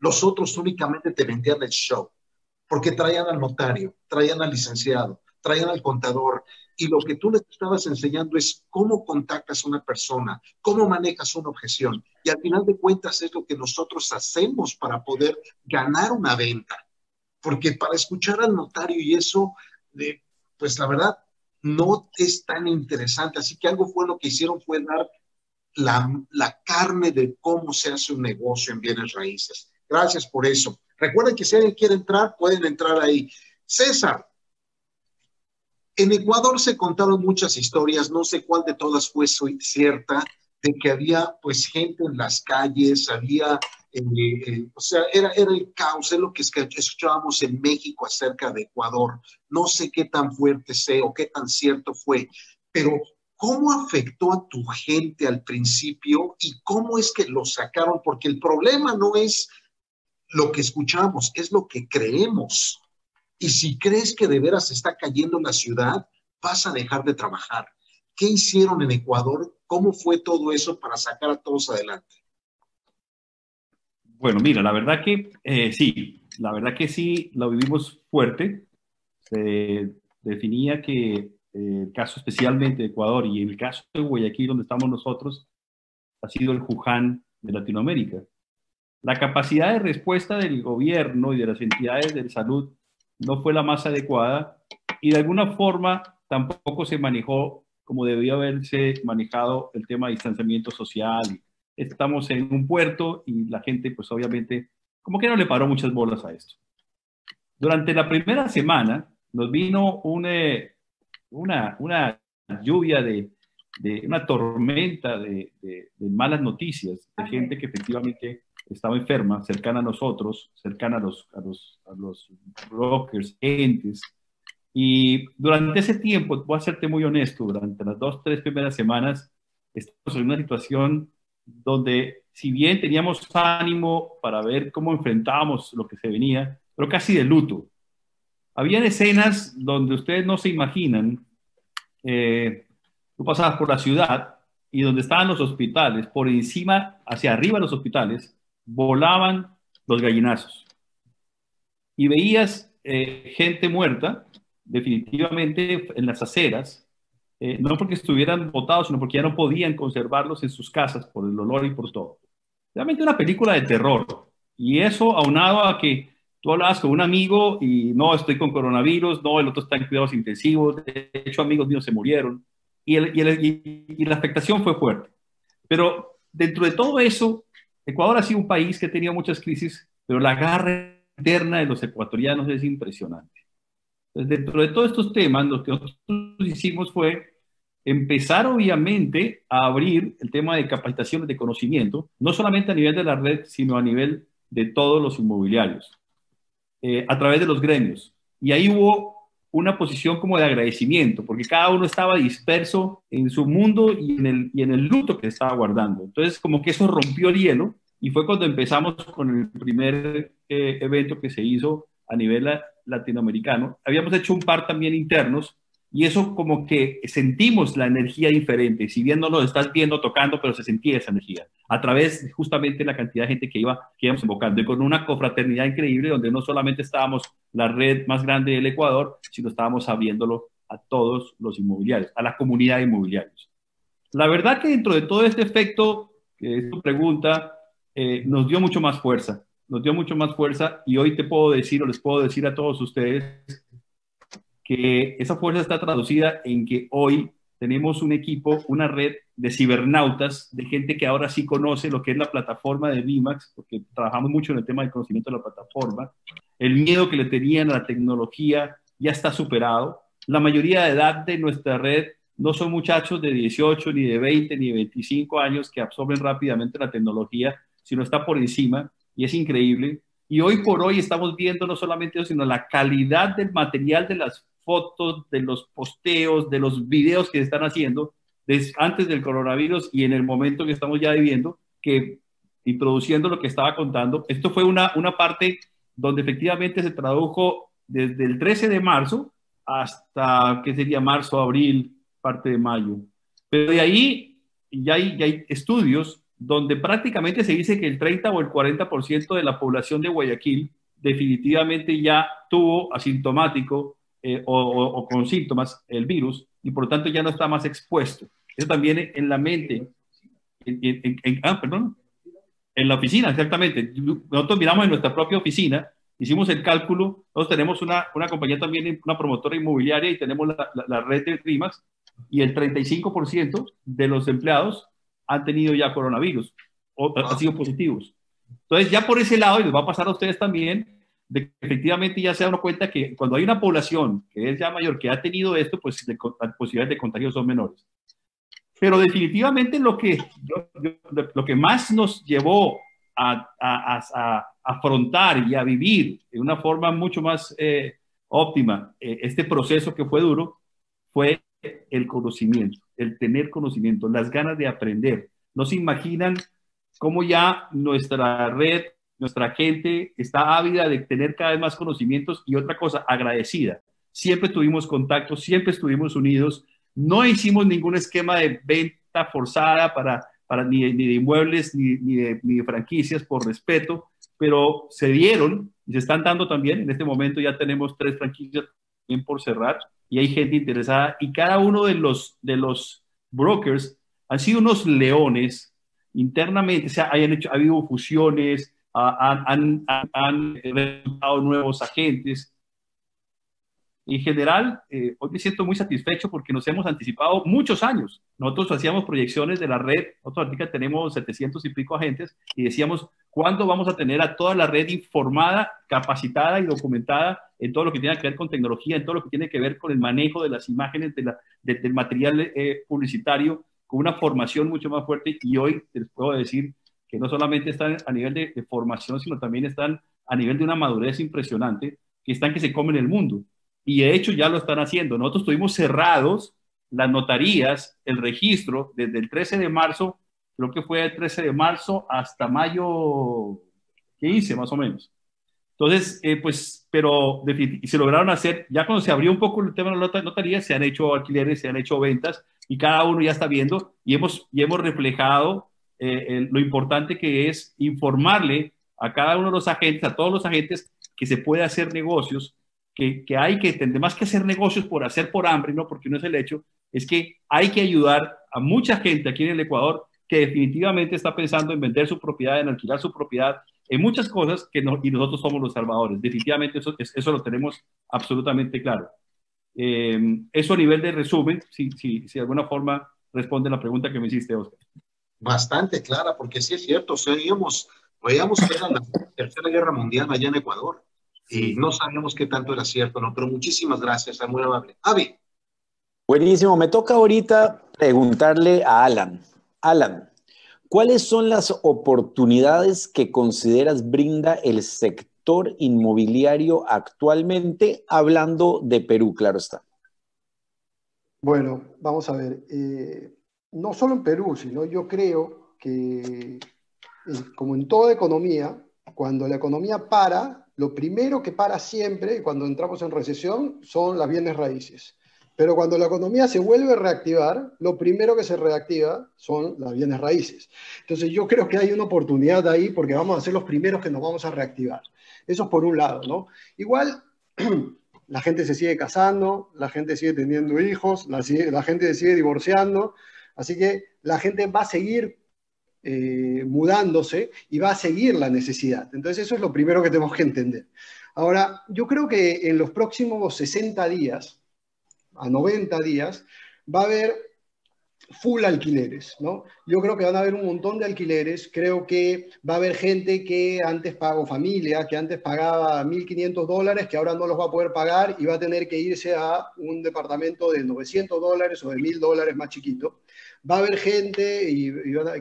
[SPEAKER 2] Los otros únicamente te vendían el show, porque traían al notario, traían al licenciado, traían al contador, y lo que tú les estabas enseñando es cómo contactas a una persona, cómo manejas una objeción. Y al final de cuentas es lo que nosotros hacemos para poder ganar una venta. Porque para escuchar al notario y eso, pues la verdad, no es tan interesante. Así que algo bueno que hicieron fue dar la, la carne de cómo se hace un negocio en bienes raíces. Gracias por eso. Recuerden que si alguien quiere entrar, pueden entrar ahí. César, en Ecuador se contaron muchas historias, no sé cuál de todas fue cierta, de que había pues gente en las calles, había, eh, eh, o sea, era, era el caos, es lo que escuchábamos en México acerca de Ecuador. No sé qué tan fuerte sea o qué tan cierto fue, pero ¿cómo afectó a tu gente al principio y cómo es que lo sacaron? Porque el problema no es lo que escuchamos, es lo que creemos. Y si crees que de veras está cayendo la ciudad, vas a dejar de trabajar. ¿Qué hicieron en Ecuador? ¿Cómo fue todo eso para sacar a todos adelante?
[SPEAKER 7] Bueno, mira, la verdad que eh, sí, la verdad que sí, lo vivimos fuerte. Se definía que eh, el caso especialmente de Ecuador y el caso de Guayaquil, donde estamos nosotros, ha sido el Wuhan de Latinoamérica. La capacidad de respuesta del gobierno y de las entidades de salud no fue la más adecuada y de alguna forma tampoco se manejó como debía haberse manejado el tema de distanciamiento social. Estamos en un puerto y la gente pues obviamente como que no le paró muchas bolas a esto. Durante la primera semana nos vino eh, una, una lluvia de, de una tormenta de, de, malas noticias, de gente que efectivamente estaba enferma, cercana a nosotros, cercana a los, a los, a los brokers, entes. Y durante ese tiempo, voy a serte muy honesto, durante las dos, tres primeras semanas, estamos en una situación donde, si bien teníamos ánimo para ver cómo enfrentábamos lo que se venía, pero casi de luto. Habían escenas donde ustedes no se imaginan, eh, tú pasabas por la ciudad y donde estaban los hospitales, por encima, hacia arriba de los hospitales, volaban los gallinazos. Y veías eh, gente muerta, definitivamente en las aceras, eh, no porque estuvieran botados, sino porque ya no podían conservarlos en sus casas por el olor y por todo. Realmente una película de terror. Y eso aunado a que tú hablabas con un amigo y no, estoy con coronavirus, no, el otro está en cuidados intensivos, de hecho amigos míos se murieron. Y, y la afectación fue fuerte. Pero dentro de todo eso, Ecuador ha sido un país que ha tenido muchas crisis, pero la garra interna de los ecuatorianos es impresionante. Dentro de todos estos temas, lo que nosotros hicimos fue empezar obviamente a abrir el tema de capacitaciones de conocimiento, no solamente a nivel de la red, sino a nivel de todos los inmobiliarios, eh, a través de los gremios. Y ahí hubo una posición como de agradecimiento, porque cada uno estaba disperso en su mundo y en el, y en el luto que estaba guardando. Entonces, como que eso rompió el hielo y fue cuando empezamos con el primer eh, evento que se hizo a nivel latinoamericano. Habíamos hecho un par también internos, y eso como que sentimos la energía diferente, si bien no lo estás viendo, tocando, pero se sentía esa energía, a través de justamente la cantidad de gente que, iba, que íbamos invocando, y con una confraternidad increíble donde no solamente estábamos la red más grande del Ecuador, sino estábamos abriéndolo a todos los inmobiliarios, a la comunidad de inmobiliarios. La verdad que dentro de todo este efecto, que es tu pregunta, eh, nos dio mucho más fuerza, nos dio mucho más fuerza y hoy te puedo decir o les puedo decir a todos ustedes que esa fuerza está traducida en que hoy tenemos un equipo, una red de cibernautas, de gente que ahora sí conoce lo que es la plataforma de VIMAX, porque trabajamos mucho en el tema del conocimiento de la plataforma. El miedo que le tenían a la tecnología ya está superado. La mayoría de edad de nuestra red no son muchachos de 18, ni de 20, ni de 25 años que absorben rápidamente la tecnología, sino está por encima y es increíble. Y hoy por hoy estamos viendo no solamente eso, sino la calidad del material de las fotos, de los posteos, de los videos que se están haciendo antes del coronavirus y en el momento que estamos ya viviendo, que introduciendo lo que estaba contando, esto fue una, una parte donde efectivamente se tradujo desde el 13 de marzo hasta, ¿qué sería? Marzo, abril, parte de mayo. Pero de ahí ya hay, ya hay estudios donde prácticamente se dice que el 30 o el 40% de la población de Guayaquil definitivamente ya tuvo asintomático eh, o, con síntomas el virus y por lo tanto ya no está más expuesto. Eso también en la mente, en, ah, en la oficina, exactamente. Nosotros miramos en nuestra propia oficina, hicimos el cálculo, nosotros tenemos una, una compañía también, una promotora inmobiliaria y tenemos la, la, red de RIMAX y el 35% de los empleados han tenido ya coronavirus o han sido positivos. Entonces ya por ese lado, y les va a pasar a ustedes también, de que efectivamente ya se da cuenta que cuando hay una población que es ya mayor, que ha tenido esto, pues las posibilidades de contagio son menores. Pero definitivamente lo que, lo que más nos llevó a, a, afrontar y a vivir de una forma mucho más eh, óptima eh, este proceso que fue duro fue el conocimiento, el tener conocimiento, las ganas de aprender. No se imaginan cómo ya nuestra red nuestra gente está ávida de tener cada vez más conocimientos y otra cosa, agradecida. Siempre tuvimos contacto, siempre estuvimos unidos, no hicimos ningún esquema de venta forzada para, para ni, de inmuebles ni, de, ni de franquicias por respeto, pero se dieron y se están dando también. En este momento ya tenemos tres franquicias bien por cerrar y hay gente interesada y cada uno de los, de los brokers han sido unos leones internamente, o sea, hayan hecho, ha habido fusiones, han, han, nuevos agentes. En general, eh, hoy me siento muy satisfecho porque nos hemos anticipado muchos años. Nosotros hacíamos proyecciones de la red, nosotros ahorita tenemos 700 y pico agentes y decíamos, ¿cuándo vamos a tener a toda la red informada, capacitada y documentada en todo lo que tiene que ver con tecnología, en todo lo que tiene que ver con el manejo de las imágenes, de la, del material eh, publicitario, con una formación mucho más fuerte? Y hoy les puedo decir que no solamente están a nivel de, formación, sino también están a nivel de una madurez impresionante, que están que se comen el mundo. Y de hecho ya lo están haciendo. Nosotros tuvimos cerrados las notarías, el registro, desde el 13 de marzo, creo que fue el 13 de marzo hasta mayo 15 más o menos. Entonces, eh, pues, pero se lograron hacer, ya cuando se abrió un poco el tema de la notaría, se han hecho alquileres, se han hecho ventas y cada uno ya está viendo y hemos, y hemos reflejado eh, lo importante que es informarle a cada uno de los agentes, a todos los agentes, que se puede hacer negocios, que, que hay que, más que hacer negocios por hacer por hambre, no porque no es el hecho, es que hay que ayudar a mucha gente aquí en el Ecuador que definitivamente está pensando en vender su propiedad, en alquilar su propiedad, en muchas cosas que no, y nosotros somos los salvadores. Definitivamente eso, eso lo tenemos absolutamente claro. Eh, eso a nivel de resumen, si, si, si de alguna forma responde la pregunta que me hiciste, Oscar
[SPEAKER 2] bastante clara, porque sí es cierto, veíamos, veíamos que era la Tercera Guerra Mundial allá en Ecuador y no sabíamos qué tanto era cierto, ¿no? Pero muchísimas gracias, es muy amable. Avi.
[SPEAKER 8] Buenísimo, me toca ahorita preguntarle a Alan. Alan, ¿cuáles son las oportunidades que consideras brinda el sector inmobiliario actualmente, hablando de Perú, claro está?
[SPEAKER 4] Bueno, vamos a ver. Eh, no solo en Perú, sino yo creo que, como en toda economía, cuando la economía para, lo primero que para siempre, cuando entramos en recesión, son las bienes raíces. Pero cuando la economía se vuelve a reactivar, lo primero que se reactiva son las bienes raíces. Entonces yo creo que hay una oportunidad ahí porque vamos a ser los primeros que nos vamos a reactivar. Eso es por un lado, ¿no? Igual la gente se sigue casando, la gente sigue teniendo hijos, la, gente sigue divorciando, así que la gente va a seguir eh, mudándose y va a seguir la necesidad. Entonces eso es lo primero que tenemos que entender. Ahora, yo creo que en los próximos 60 días, a 90 días, va a haber full alquileres, ¿no? Yo creo que van a haber un montón de alquileres, creo que va a haber gente que antes pagó familia, que antes pagaba 1.500 dólares, que ahora no los va a poder pagar y va a tener que irse a un departamento de 900 dólares o de 1.000 dólares más chiquito. Va a haber gente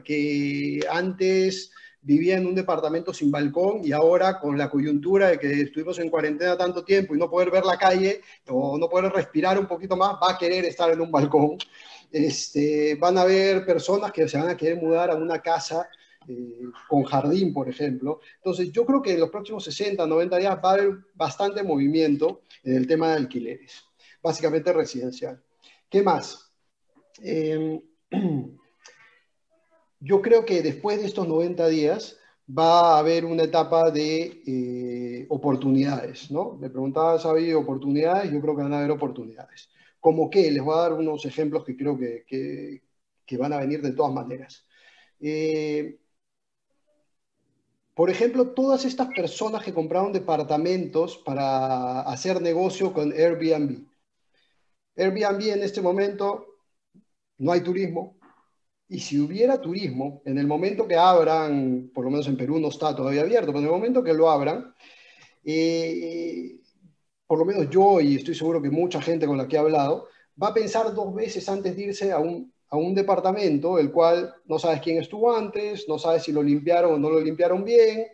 [SPEAKER 4] que antes vivía en un departamento sin balcón y ahora con la coyuntura de que estuvimos en cuarentena tanto tiempo y no poder ver la calle o no poder respirar un poquito más, va a querer estar en un balcón. Este, van a haber personas que se van a querer mudar a una casa eh, con jardín, por ejemplo. Entonces, yo creo que en los próximos 60, 90 días va a haber bastante movimiento en el tema de alquileres, básicamente residencial. ¿Qué más? Eh, yo creo que después de estos 90 días va a haber una etapa de eh, oportunidades, ¿no? Me preguntaba, ¿ha oportunidades? Yo creo que van a haber oportunidades. ¿Cómo qué? Les voy a dar unos ejemplos que creo que, que, van a venir de todas maneras. Eh, por ejemplo, todas estas personas que compraron departamentos para hacer negocio con Airbnb. Airbnb en este momento no hay turismo, y si hubiera turismo, en el momento que abran, por lo menos en Perú no está todavía abierto, pero en el momento que lo abran, eh, por lo menos yo y estoy seguro que mucha gente con la que he hablado, va a pensar dos veces antes de irse a un, a un departamento, el cual no sabes quién estuvo antes, no sabes si lo limpiaron o no lo limpiaron bien,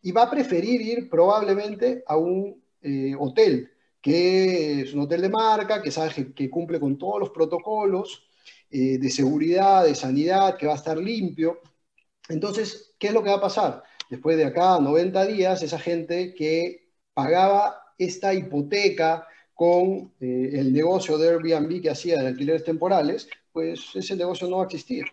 [SPEAKER 4] y va a preferir ir probablemente a un eh, hotel, que es un hotel de marca, que sabe que cumple con todos los protocolos, eh, de seguridad, de sanidad, que va a estar limpio. Entonces, ¿qué es lo que va a pasar? Después de acá 90 días, esa gente que pagaba esta hipoteca con eh, el negocio de Airbnb que hacía de alquileres temporales, pues ese negocio no va a existir.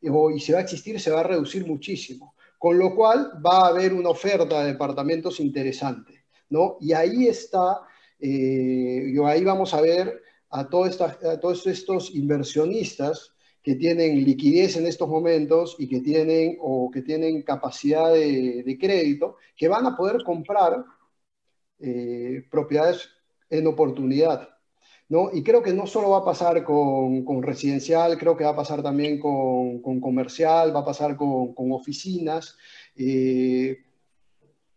[SPEAKER 4] Y, y si va a existir, se va a reducir muchísimo. Con lo cual va a haber una oferta de departamentos interesante. ¿no? Y ahí está, eh, ahí vamos a ver a, todos estos inversionistas que tienen liquidez en estos momentos y que tienen o que tienen capacidad de, crédito, que van a poder comprar eh, propiedades en oportunidad. ¿no? Y creo que no solo va a pasar con, residencial, creo que va a pasar también con, comercial, va a pasar con, oficinas. Eh,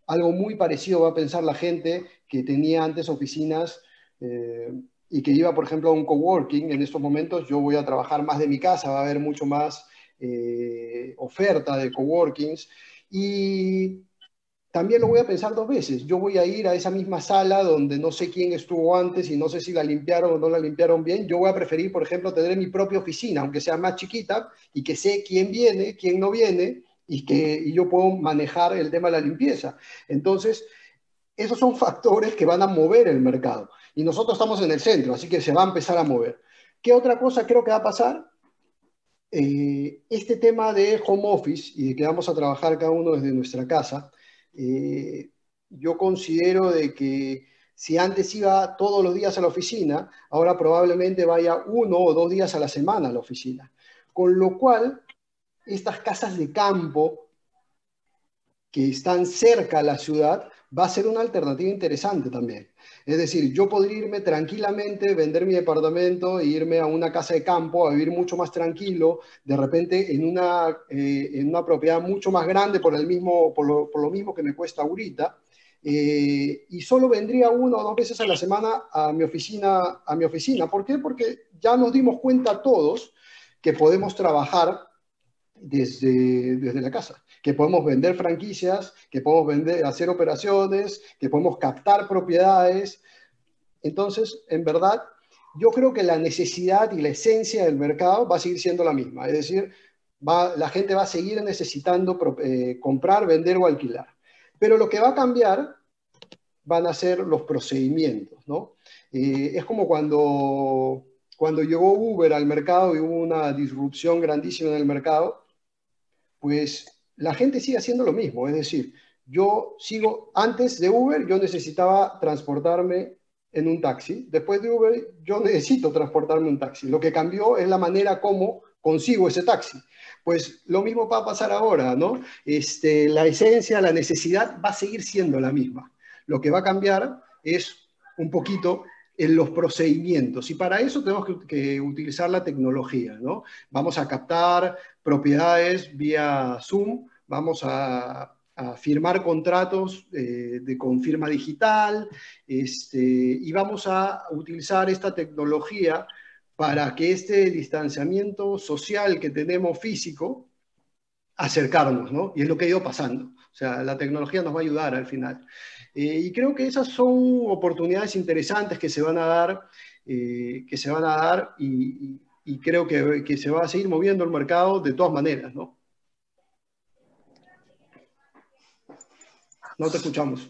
[SPEAKER 4] algo muy parecido va a pensar la gente que tenía antes oficinas eh, y que iba, por ejemplo, a un coworking, en estos momentos yo voy a trabajar más de mi casa, va a haber mucho más eh, oferta de coworkings y también lo voy a pensar dos veces. Yo voy a ir a esa misma sala donde no sé quién estuvo antes y no sé si la limpiaron o no la limpiaron bien. Yo voy a preferir, por ejemplo, tener mi propia oficina, aunque sea más chiquita, y que sé quién viene, quién no viene, y que y yo puedo manejar el tema de la limpieza. Entonces, esos son factores que van a mover el mercado. Y nosotros estamos en el centro, así que se va a empezar a mover. ¿Qué otra cosa creo que va a pasar? Eh, este tema de home office y de que vamos a trabajar cada uno desde nuestra casa, eh, yo considero de que si antes iba todos los días a la oficina, ahora probablemente vaya uno o dos días a la semana a la oficina. Con lo cual, estas casas de campo que están cerca a la ciudad va a ser una alternativa interesante también. Es decir, yo podría irme tranquilamente, vender mi departamento e irme a una casa de campo a vivir mucho más tranquilo, de repente en una, eh, en una propiedad mucho más grande por, el mismo, por, lo, por lo mismo que me cuesta ahorita. Eh, y solo vendría una o dos veces a la semana a mi oficina. A mi oficina. ¿Por qué? Porque ya nos dimos cuenta todos que podemos trabajar desde, desde la casa que podemos vender franquicias, que podemos vender, hacer operaciones, que podemos captar propiedades. Entonces, en verdad, yo creo que la necesidad y la esencia del mercado va a seguir siendo la misma. Es decir, va, la gente va a seguir necesitando eh, comprar, vender o alquilar. Pero lo que va a cambiar van a ser los procedimientos, ¿no? Eh, es como cuando, cuando llegó Uber al mercado y hubo una disrupción grandísima en el mercado, pues la gente sigue haciendo lo mismo, es decir, yo sigo, antes de Uber yo necesitaba transportarme en un taxi, después de Uber yo necesito transportarme en un taxi, lo que cambió es la manera como consigo ese taxi. Pues lo mismo va a pasar ahora, ¿no? Este, la esencia, la necesidad va a seguir siendo la misma. Lo que va a cambiar es un poquito en los procedimientos y para eso tenemos que, utilizar la tecnología, ¿no? Vamos a captar propiedades vía Zoom, vamos a, firmar contratos eh, de con firma digital este, y vamos a utilizar esta tecnología para que este distanciamiento social que tenemos físico, acercarnos, ¿no? Y es lo que ha ido pasando. O sea, la tecnología nos va a ayudar al final. Eh, y creo que esas son oportunidades interesantes que se van a dar, eh, que se van a dar y, creo que, que, se va a seguir moviendo el mercado de todas maneras, ¿no? No te escuchamos.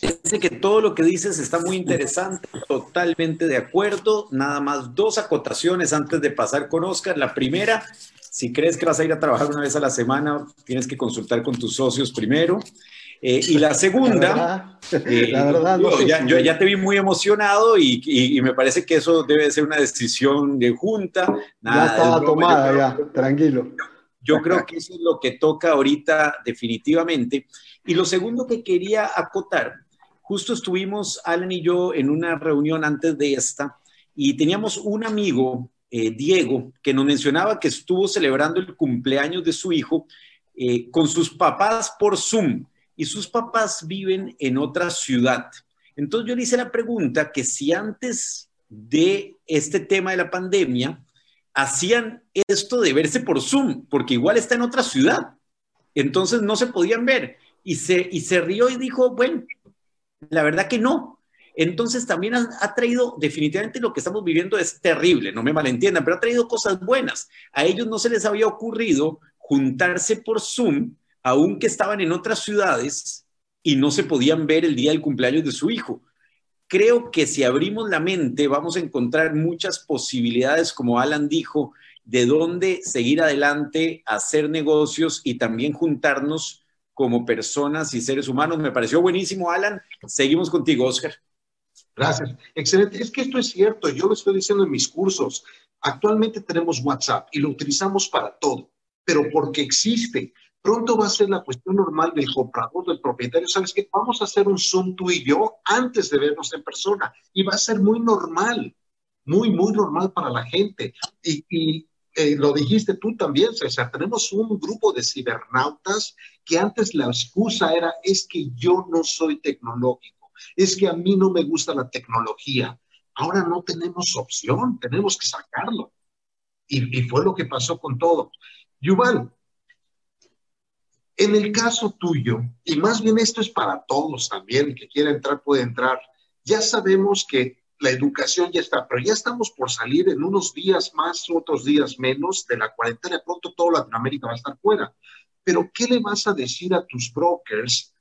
[SPEAKER 3] Dice que todo lo que dices está muy interesante, totalmente de acuerdo. Nada más dos acotaciones antes de pasar con Oscar. La primera, si crees que vas a ir a trabajar una vez a la semana, tienes que consultar con tus socios primero. Eh, y la segunda, la verdad, eh, yo, ya, te vi muy emocionado y, me parece que eso debe ser una decisión de junta.
[SPEAKER 4] Nada, ya estaba tomada, ya, tranquilo.
[SPEAKER 3] Yo creo que eso es lo que toca ahorita definitivamente. Y lo segundo que quería acotar Justo estuvimos, Alan y yo, en una reunión antes de esta y teníamos un amigo, eh, Diego, que nos mencionaba que estuvo celebrando el cumpleaños de su hijo eh, con sus papás por Zoom y sus papás viven en otra ciudad. Entonces yo le hice la pregunta que si antes de este tema de la pandemia hacían esto de verse por Zoom, porque igual está en otra ciudad. Entonces no se podían ver. Y se, y se rió y dijo, bueno, la verdad que no. Entonces también ha, traído, definitivamente lo que estamos viviendo es terrible, no me malentiendan, pero ha traído cosas buenas. A ellos no se les había ocurrido juntarse por Zoom, aunque estaban en otras ciudades y no se podían ver el día del cumpleaños de su hijo. Creo que si abrimos la mente vamos a encontrar muchas posibilidades, como Alan dijo, de dónde seguir adelante, hacer negocios y también juntarnos como personas y seres humanos. Me pareció buenísimo, Alan. Seguimos contigo, Oscar.
[SPEAKER 2] Gracias. Excelente. Es que esto es cierto. Yo lo estoy diciendo en mis cursos. Actualmente tenemos WhatsApp y lo utilizamos para todo, pero porque existe. Pronto va a ser la cuestión normal del comprador, del propietario. ¿Sabes qué? Vamos a hacer un Zoom tú y yo antes de vernos en persona y va a ser muy normal, muy, muy normal para la gente. Y, y eh, lo dijiste tú también, César, tenemos un grupo de cibernautas que antes la excusa era, es que yo no soy tecnológico, es que a mí no me gusta la tecnología. Ahora no tenemos opción, tenemos que sacarlo. Y, y fue lo que pasó con todo. Yuval, en el caso tuyo, y más bien esto es para todos también, que quiera entrar puede entrar, ya sabemos que la educación ya está, pero ya estamos por salir en unos días más, otros días menos de la cuarentena. Pronto toda Latinoamérica va a estar fuera. Pero, ¿qué le vas a decir a tus brokers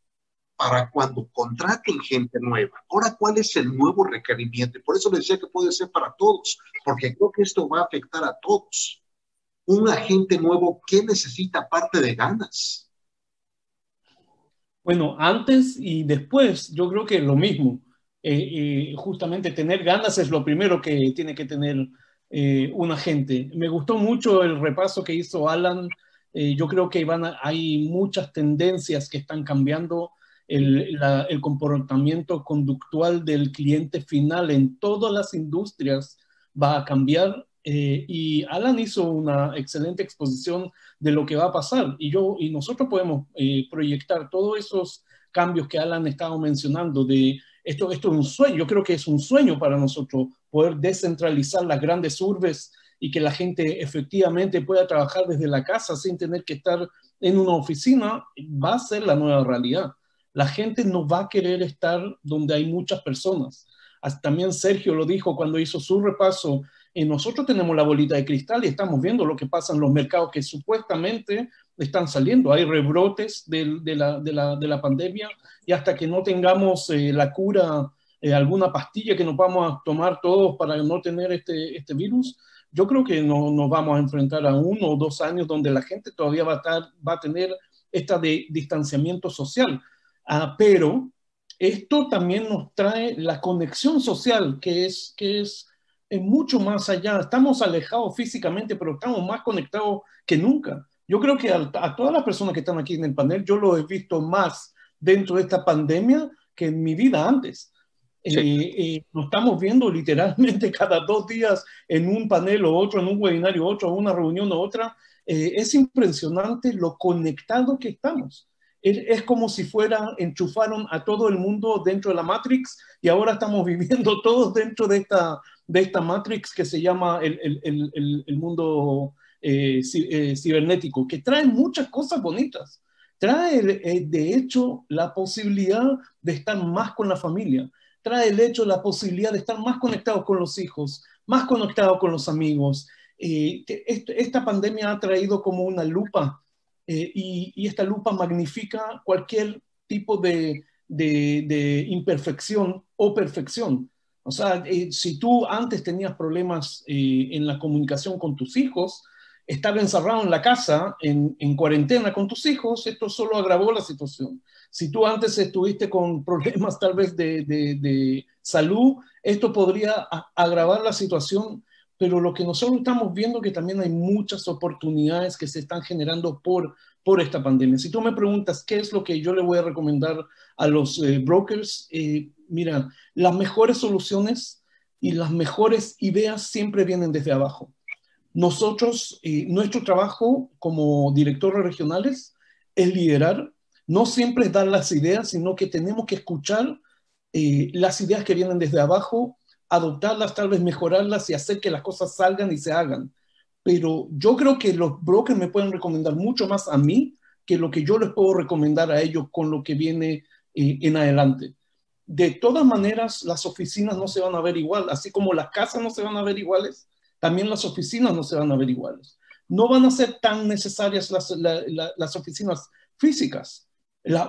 [SPEAKER 2] para cuando contraten gente nueva? Ahora, ¿cuál es el nuevo requerimiento? Por eso les decía que puede ser para todos, porque creo que esto va a afectar a todos. Un agente nuevo, ¿qué necesita aparte de ganas?
[SPEAKER 6] Bueno, antes y después, yo creo que lo mismo eh, justamente tener ganas es lo primero que tiene que tener eh, un agente. Me gustó mucho el repaso que hizo Alan. Eh, yo creo que van hay muchas tendencias que están cambiando el, el, comportamiento conductual del cliente final en todas las industrias va a cambiar y Alan hizo una excelente exposición de lo que va a pasar y yo y nosotros podemos proyectar todos esos cambios que Alan estaba mencionando de esto, esto es un sueño, yo creo que es un sueño para nosotros poder descentralizar las grandes urbes y que la gente efectivamente pueda trabajar desde la casa sin tener que estar en una oficina, va a ser la nueva realidad. La gente no va a querer estar donde hay muchas personas. También Sergio lo dijo cuando hizo su repaso nosotros tenemos la bolita de cristal y estamos viendo lo que pasa en los mercados que supuestamente están saliendo. Hay rebrotes de, la, de, la, de la, pandemia y hasta que no tengamos eh, la cura, eh, alguna pastilla que nos vamos a tomar todos para no tener este, este virus, yo creo que no, nos vamos a enfrentar a uno o dos años donde la gente todavía va a, estar, va a tener esta de distanciamiento social. Ah, pero esto también nos trae la conexión social, que es, que es mucho más allá. Estamos alejados físicamente, pero estamos más conectados que nunca. Yo creo que a, todas las personas que están aquí en el panel, yo lo he visto más dentro de esta pandemia que en mi vida antes. Eh, eh, nos estamos viendo literalmente cada dos días en un panel o otro, en un webinario otro, una reunión o otra. Eh, es impresionante lo conectado que estamos es como si fuera, enchufaron a todo el mundo dentro de la Matrix y ahora estamos viviendo todos dentro de esta, de esta Matrix que se llama el, el, el, mundo eh, eh, cibernético, que trae muchas cosas bonitas. Trae, eh, de hecho, la posibilidad de estar más con la familia. Trae el hecho, la posibilidad de estar más conectados con los hijos, más conectados con los amigos. esta pandemia ha traído como una lupa eh, y, esta lupa magnifica cualquier tipo de, de, imperfección o perfección. O sea, eh, si tú antes tenías problemas eh, en la comunicación con tus hijos, estar encerrado en la casa, en, en, cuarentena con tus hijos, esto solo agravó la situación. Si tú antes estuviste con problemas tal vez de salud, esto podría agravar la situación pero lo que nosotros estamos viendo es que también hay muchas oportunidades que se están generando por, por esta pandemia. Si tú me preguntas qué es lo que yo le voy a recomendar a los eh, brokers, eh, mira, las mejores soluciones y las mejores ideas siempre vienen desde abajo. Nosotros, eh, nuestro trabajo como directores regionales es liderar, no siempre dar las ideas, sino que tenemos que escuchar las ideas que vienen desde abajo adoptarlas, tal vez mejorarlas y hacer que las cosas salgan y se hagan. Pero yo creo que los brokers me pueden recomendar mucho más a mí que lo que yo les puedo recomendar a ellos con lo que viene eh, en adelante. De todas maneras, las oficinas no se van a ver igual, así como las casas no se van a ver iguales, también las oficinas no se van a ver iguales. No van a ser tan necesarias las, las oficinas físicas.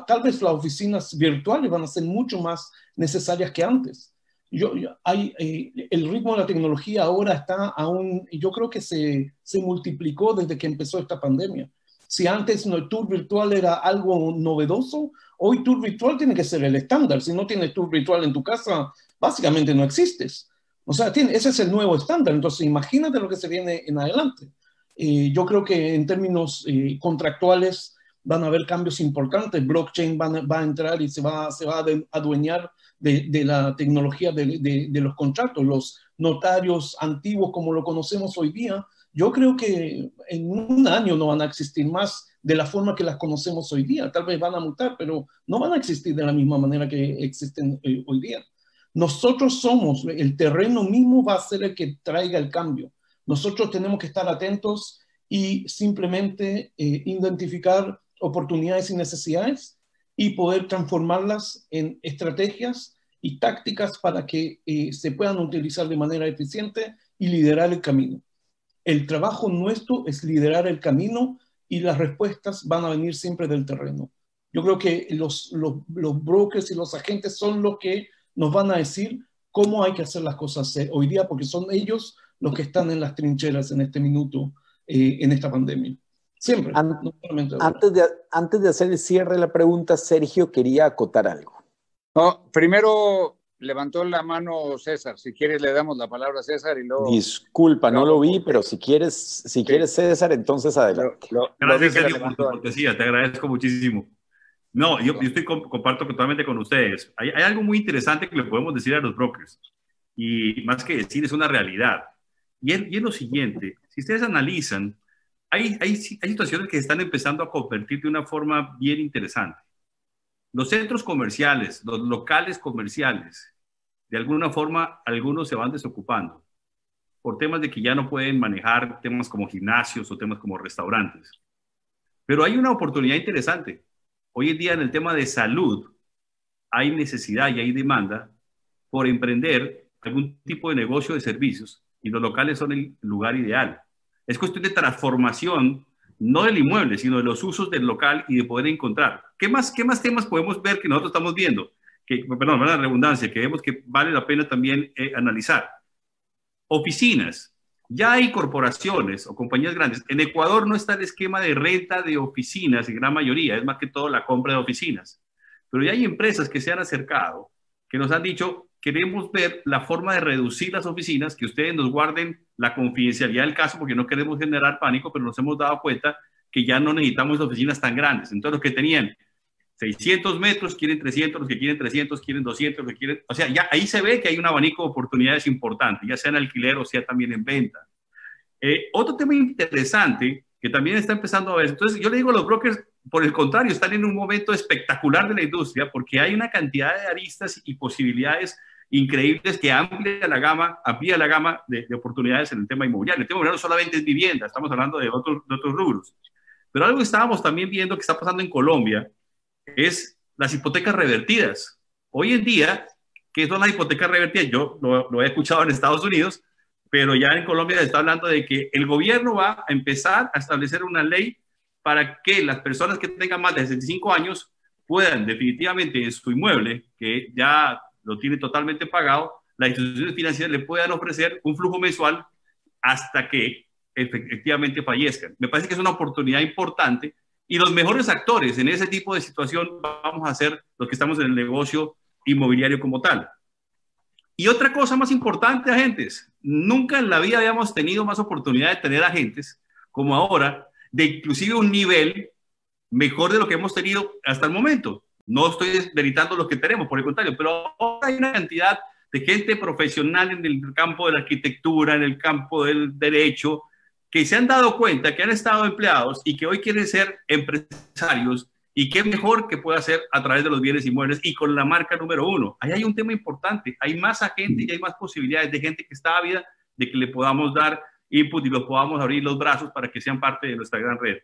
[SPEAKER 6] tal vez las oficinas virtuales van a ser mucho más necesarias que antes yo, hay, eh, el ritmo de la tecnología ahora está aún, yo creo que se, se multiplicó desde que empezó esta pandemia. Si antes el tour virtual era algo novedoso, hoy tour virtual tiene que ser el estándar. Si no tienes tour virtual en tu casa, básicamente no existes. O sea, tiene, ese es el nuevo estándar. Entonces, imagínate lo que se viene en adelante. Eh, yo creo que en términos eh, contractuales van a haber cambios importantes. Blockchain va, va, a entrar y se va, se va a adueñar de, la tecnología de, los contratos, los notarios antiguos como lo conocemos hoy día, yo creo que en un año no van a existir más de la forma que las conocemos hoy día. Tal vez van a mutar, pero no van a existir de la misma manera que existen eh, hoy día. Nosotros somos, el terreno mismo va a ser el que traiga el cambio. Nosotros tenemos que estar atentos y simplemente eh, identificar oportunidades y necesidades y poder transformarlas en estrategias y tácticas para que eh, se puedan utilizar de manera eficiente y liderar el camino. El trabajo nuestro es liderar el camino y las respuestas van a venir siempre del terreno. Yo creo que los, los, brokers y los agentes son los que nos van a decir cómo hay que hacer las cosas eh, hoy día, porque son ellos los que están en las trincheras en este minuto, eh, en esta pandemia. Siempre.
[SPEAKER 8] antes, de, antes de hacer el cierre de la pregunta, Sergio quería acotar algo.
[SPEAKER 5] No, primero levantó la mano César. Si quieres, le damos la palabra a César y luego.
[SPEAKER 8] Disculpa, no lo vi, pero si quieres, si quieres César, entonces adelante.
[SPEAKER 7] Gracias, Sergio, por tu cortesía. Te agradezco muchísimo. No, yo, yo estoy comparto totalmente con ustedes. Hay, hay, algo muy interesante que le podemos decir a los brokers. Y más que decir, es una realidad. Y es, y es lo siguiente: si ustedes analizan hay, situaciones que se están empezando a convertir de una forma bien interesante. Los centros comerciales, los locales comerciales, de alguna forma algunos se van desocupando por temas de que ya no pueden manejar temas como gimnasios o temas como restaurantes. Pero hay una oportunidad interesante. Hoy en día en el tema de salud hay necesidad y hay demanda por emprender algún tipo de negocio de servicios y los locales son el lugar ideal. Es cuestión de transformación, no del inmueble, sino de los usos del local y de poder encontrar. ¿Qué más, qué más temas podemos ver que nosotros estamos viendo? Que, perdón, la redundancia, que vemos que vale la pena también eh, analizar. Oficinas. Ya hay corporaciones o compañías grandes. En Ecuador no está el esquema de renta de oficinas en gran mayoría, es más que todo la compra de oficinas. Pero ya hay empresas que se han acercado, que nos han dicho, queremos ver la forma de reducir las oficinas, que ustedes nos guarden la confidencialidad del caso, porque no queremos generar pánico, pero nos hemos dado cuenta que ya no necesitamos oficinas tan grandes. Entonces, los que tenían 600 metros quieren 300, los que quieren 300 quieren 200, los que quieren... O sea, ya ahí se ve que hay un abanico de oportunidades importante, ya sea en alquiler o sea también en venta. Eh, otro tema interesante que también está empezando a ver, entonces yo le digo a los brokers, por el contrario, están en un momento espectacular de la industria porque hay una cantidad de aristas y posibilidades increíbles que amplía la gama, amplía la gama de, oportunidades en el tema inmobiliario. El tema inmobiliario solamente es vivienda, estamos hablando de otros, de otros rubros. Pero algo que estábamos también viendo que está pasando en Colombia es las hipotecas revertidas. Hoy en día, ¿qué son las hipotecas revertidas? Yo lo, lo he escuchado en Estados Unidos, pero ya en Colombia se está hablando de que el gobierno va a empezar a establecer una ley para que las personas que tengan más de 65 años puedan definitivamente en su inmueble, que ya lo tiene totalmente pagado, las instituciones financieras le puedan ofrecer un flujo mensual hasta que efectivamente fallezcan. Me parece que es una oportunidad importante y los mejores actores en ese tipo de situación vamos a ser los que estamos en el negocio inmobiliario como tal. Y otra cosa más importante, agentes, nunca en la vida habíamos tenido más oportunidad de tener agentes como ahora de inclusive un nivel mejor de lo que hemos tenido hasta el momento. No estoy deritando lo que tenemos, por el contrario, pero ahora hay una cantidad de gente profesional en el campo de la arquitectura, en el campo del derecho, que se han dado cuenta que han estado empleados y que hoy quieren ser empresarios y qué mejor que pueda hacer a través de los bienes inmuebles y con la marca número uno. Ahí hay un tema importante, hay más agentes y hay más posibilidades de gente que está ávida de que le podamos dar input y los podamos abrir los brazos para que sean parte de nuestra gran red.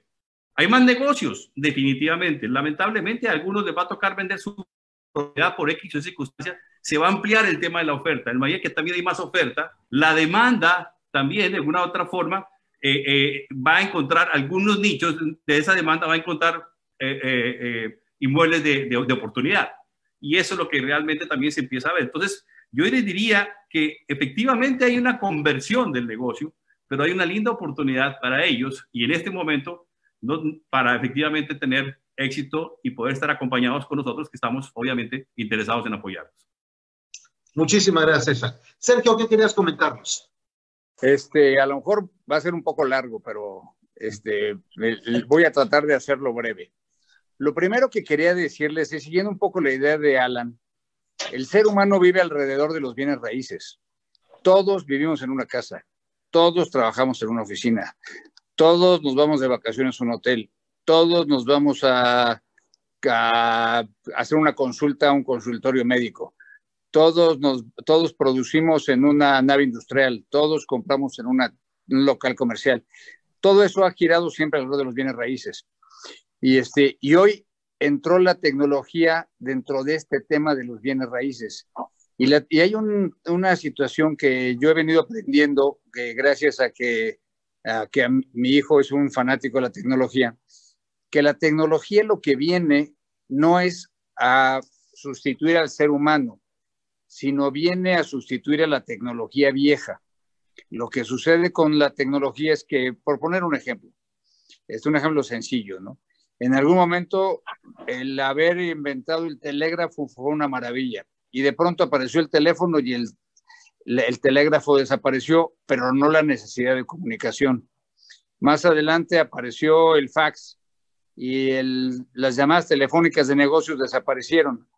[SPEAKER 7] Hay más negocios, definitivamente. Lamentablemente a algunos les va a tocar vender su propiedad por X o circunstancias. Se va a ampliar el tema de la oferta. En medida que también hay más oferta, la demanda también, de alguna u otra forma, eh, eh, va a encontrar algunos nichos de esa demanda, va a encontrar eh, inmuebles de, de, de oportunidad. Y eso es lo que realmente también se empieza a ver. Entonces, yo les diría que efectivamente hay una conversión del negocio pero hay una linda oportunidad para ellos y en este momento para efectivamente tener éxito y poder estar acompañados con nosotros que estamos obviamente interesados en apoyarlos.
[SPEAKER 2] Muchísimas gracias, César. Sergio, ¿qué querías comentarnos?
[SPEAKER 5] Este, a lo mejor va a ser un poco largo, pero este, voy a tratar de hacerlo breve. Lo primero que quería decirles es, siguiendo un poco la idea de Alan, el ser humano vive alrededor de los bienes raíces. Todos vivimos en una casa todos trabajamos en una oficina, todos nos vamos de vacaciones a un hotel, todos nos vamos a, hacer una consulta a un consultorio médico, todos, nos, todos producimos en una nave industrial, todos compramos en un local comercial. Todo eso ha girado siempre alrededor de los bienes raíces. Y, este, y hoy entró la tecnología dentro de este tema de los bienes raíces. Y, hay una situación que yo he venido aprendiendo, que gracias a que, mi hijo es un fanático de la tecnología, que la tecnología lo que viene no es a sustituir al ser humano, sino viene a sustituir a la tecnología vieja. Lo que sucede con la tecnología es que, por poner un ejemplo, es un ejemplo sencillo, ¿no? En algún momento el haber inventado el telégrafo fue una maravilla, y de pronto apareció el teléfono y el, el telégrafo desapareció, pero no la necesidad de comunicación. Más adelante apareció el fax y las llamadas telefónicas de negocios desaparecieron,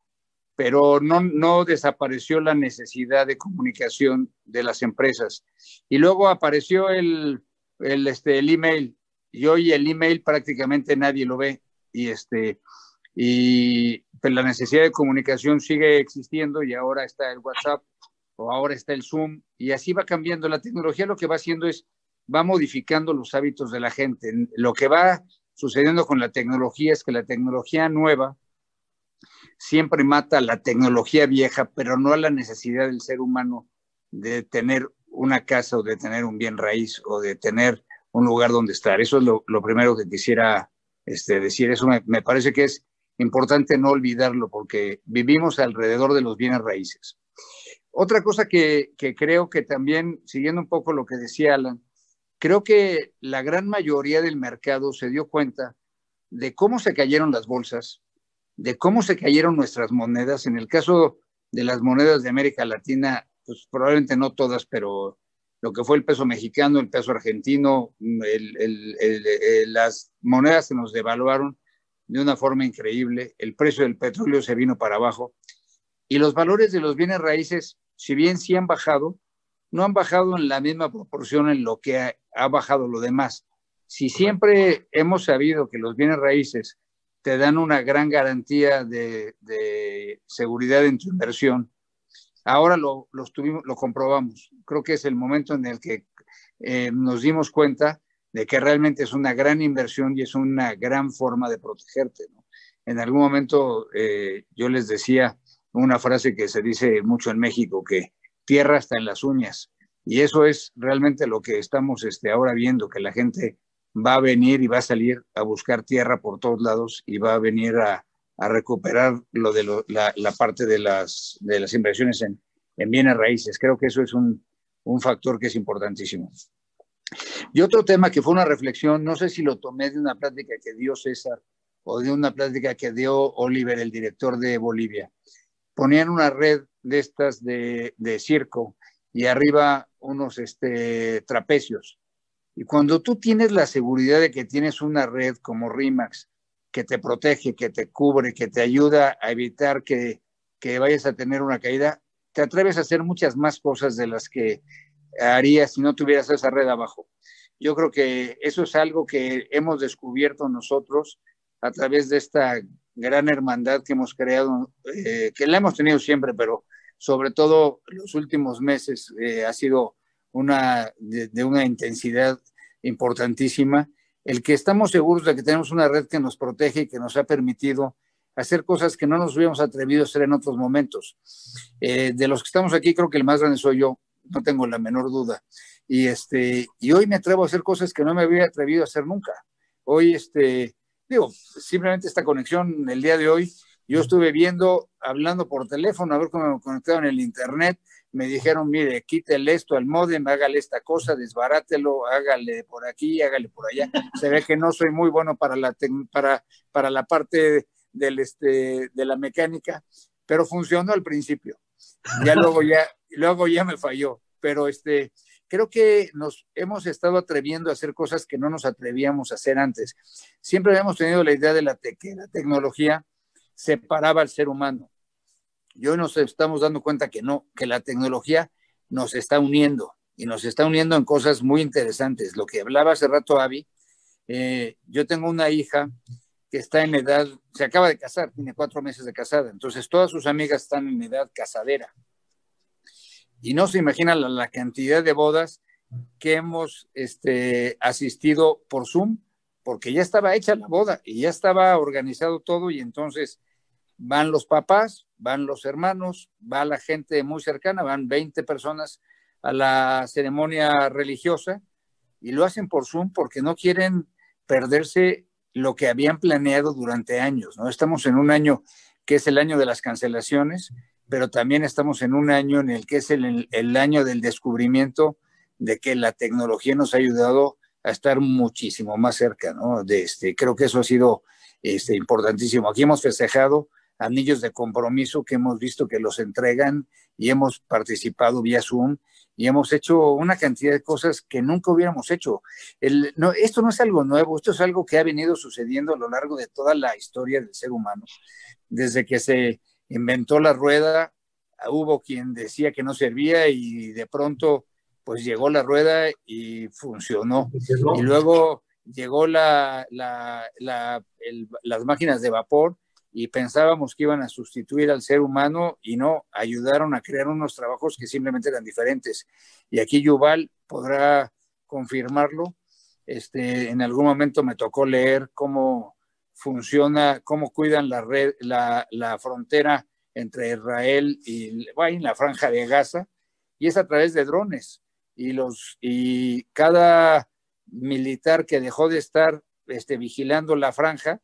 [SPEAKER 5] pero no, no desapareció la necesidad de comunicación de las empresas. Y luego apareció el, el, este, el email y hoy el email prácticamente nadie lo ve y este y pues, la necesidad de comunicación sigue existiendo y ahora está el WhatsApp o ahora está el Zoom y así va cambiando. La tecnología lo que va haciendo es, va modificando los hábitos de la gente. Lo que va sucediendo con la tecnología es que la tecnología nueva siempre mata a la tecnología vieja, pero no a la necesidad del ser humano de tener una casa o de tener un bien raíz o de tener un lugar donde estar. Eso es lo, primero que quisiera este, decir. Eso me, parece que es importante no olvidarlo porque vivimos alrededor de los bienes raíces. Otra cosa que, creo que también, siguiendo un poco lo que decía Alan, creo que la gran mayoría del mercado se dio cuenta de cómo se cayeron las bolsas, de cómo se cayeron nuestras monedas. En el caso de las monedas de América Latina, pues probablemente no todas, pero lo que fue el peso mexicano, el peso argentino, las monedas se nos devaluaron de una forma increíble, el precio del petróleo se vino para abajo y los valores de los bienes raíces, si bien sí han bajado, no han bajado en la misma proporción en lo que ha, bajado lo demás. Si siempre hemos sabido que los bienes raíces te dan una gran garantía de, de seguridad en tu inversión, Ahora lo, lo comprobamos. Creo que es el momento en el que eh, nos dimos cuenta de que realmente es una gran inversión y es una gran forma de protegerte. En algún momento eh, yo les decía una frase que se dice mucho en México, que tierra está en las uñas. Y eso es realmente lo que estamos este, ahora viendo, que la gente va a venir y va a salir a buscar tierra por todos lados y va a venir a, a recuperar lo de la, parte de las, de las inversiones en, en, bienes raíces. Creo que eso es un, un, factor que es importantísimo. Y otro tema que fue una reflexión, no sé si lo tomé de una plática que dio César o de una plática que dio Oliver, el director de Bolivia. Ponían una red de estas de, de circo y arriba unos este, trapecios. Y cuando tú tienes la seguridad de que tienes una red como RIMAX, que te protege, que te cubre, que te ayuda a evitar que, que vayas a tener una caída, te atreves a hacer muchas más cosas de las que harías si no tuvieras esa red abajo. Yo creo que eso es algo que hemos descubierto nosotros a través de esta gran hermandad que hemos creado, eh, que la hemos tenido siempre, pero sobre todo los últimos meses eh, ha sido una de, una intensidad importantísima el que estamos seguros de que tenemos una red que nos protege y que nos ha permitido hacer cosas que no nos hubiéramos atrevido a hacer en otros momentos. Eh, de los que estamos aquí, creo que el más grande soy yo, no tengo la menor duda. Y, este, y hoy me atrevo a hacer cosas que no me había atrevido a hacer nunca. Hoy, este, digo, simplemente esta conexión el día de hoy, yo estuve viendo, hablando por teléfono, a ver cómo me conectaron en el internet, me dijeron, mire, quítele esto al modem, hágale esta cosa, desbarátelo, hágale por aquí, hágale por allá. Se ve que no soy muy bueno para la, para, para la parte del, este, de la mecánica, pero funcionó al principio. Ya luego ya, luego ya me falló, pero este, creo que nos hemos estado atreviendo a hacer cosas que no nos atrevíamos a hacer antes. Siempre habíamos tenido la idea de la que la tecnología separaba al ser humano y hoy nos estamos dando cuenta que no, que la tecnología nos está uniendo y nos está uniendo en cosas muy interesantes. Lo que hablaba hace rato Avi, eh, yo tengo una hija que está en edad, se acaba de casar, tiene cuatro meses de casada, entonces todas sus amigas están en edad casadera. Y no se imagina la, cantidad de bodas que hemos este, asistido por Zoom, porque ya estaba hecha la boda y ya estaba organizado todo y entonces van los papás, van los hermanos, va la gente muy cercana, van 20 personas a la ceremonia religiosa y lo hacen por Zoom porque no quieren perderse lo que habían planeado durante años, ¿no? Estamos en un año que es el año de las cancelaciones, pero también estamos en un año en el que es el, el año del descubrimiento de que la tecnología nos ha ayudado a estar muchísimo más cerca, ¿no? De este, creo que eso ha sido este, importantísimo. Aquí hemos festejado anillos de compromiso que hemos visto que los entregan y hemos participado vía Zoom y hemos hecho una cantidad de cosas que nunca hubiéramos hecho. El, no, esto no es algo nuevo, esto es algo que ha venido sucediendo a lo largo de toda la historia del ser humano. Desde que se inventó la rueda, hubo quien decía que no servía y de pronto pues llegó la rueda y funcionó. Y luego llegó la, la, las máquinas de vapor y pensábamos que iban a sustituir al ser humano y no, ayudaron a crear unos trabajos que simplemente eran diferentes. Y aquí Yuval podrá confirmarlo. Este, en algún momento me tocó leer cómo funciona, cómo cuidan la, red, la, la frontera entre Israel y la franja de Gaza, y es a través de drones. y, los, y cada militar que dejó de estar este, vigilando la franja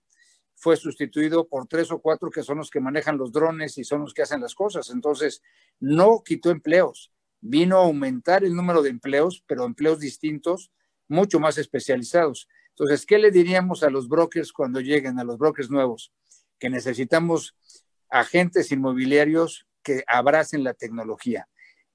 [SPEAKER 5] fue sustituido por tres o cuatro que son los que manejan los drones y son los que hacen las cosas. Entonces, no quitó empleos, vino a aumentar el número de empleos, pero empleos distintos, mucho más especializados. Entonces, ¿qué le diríamos a los brokers cuando lleguen, a los brokers nuevos? Que necesitamos agentes inmobiliarios que abracen la tecnología.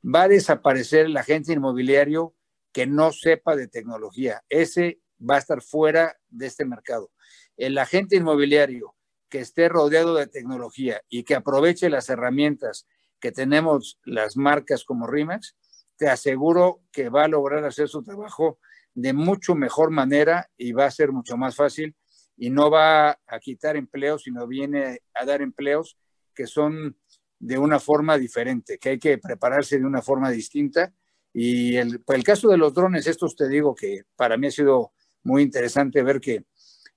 [SPEAKER 5] Va a desaparecer el agente inmobiliario que no sepa de tecnología. Ese va a estar fuera de este mercado. El agente inmobiliario que esté rodeado de tecnología y que aproveche las herramientas que tenemos las marcas como RIMAX, te aseguro que va a lograr hacer su trabajo de mucho mejor manera y va a ser mucho más fácil y no va a quitar empleos, sino viene a dar empleos que son de una forma diferente, que hay que prepararse de una forma distinta. Y el, el caso de los drones, estos te digo que para mí ha sido muy interesante ver que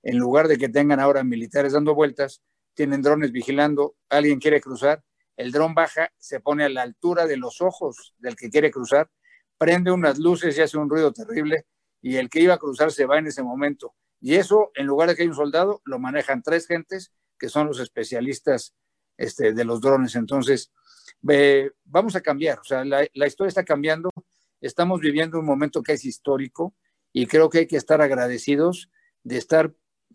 [SPEAKER 5] en lugar de que tengan ahora militares dando vueltas, tienen drones vigilando, alguien quiere cruzar, el dron baja, se pone a la altura de los ojos del que quiere cruzar, prende unas luces y hace un ruido terrible y el que iba a cruzar se va en ese momento. Y eso, en lugar de que haya un soldado, lo manejan tres gentes que son los especialistas este, de los drones. Entonces, vamos a cambiar, o sea, la, la historia está cambiando, estamos viviendo un momento que es histórico y creo que hay que estar agradecidos de estar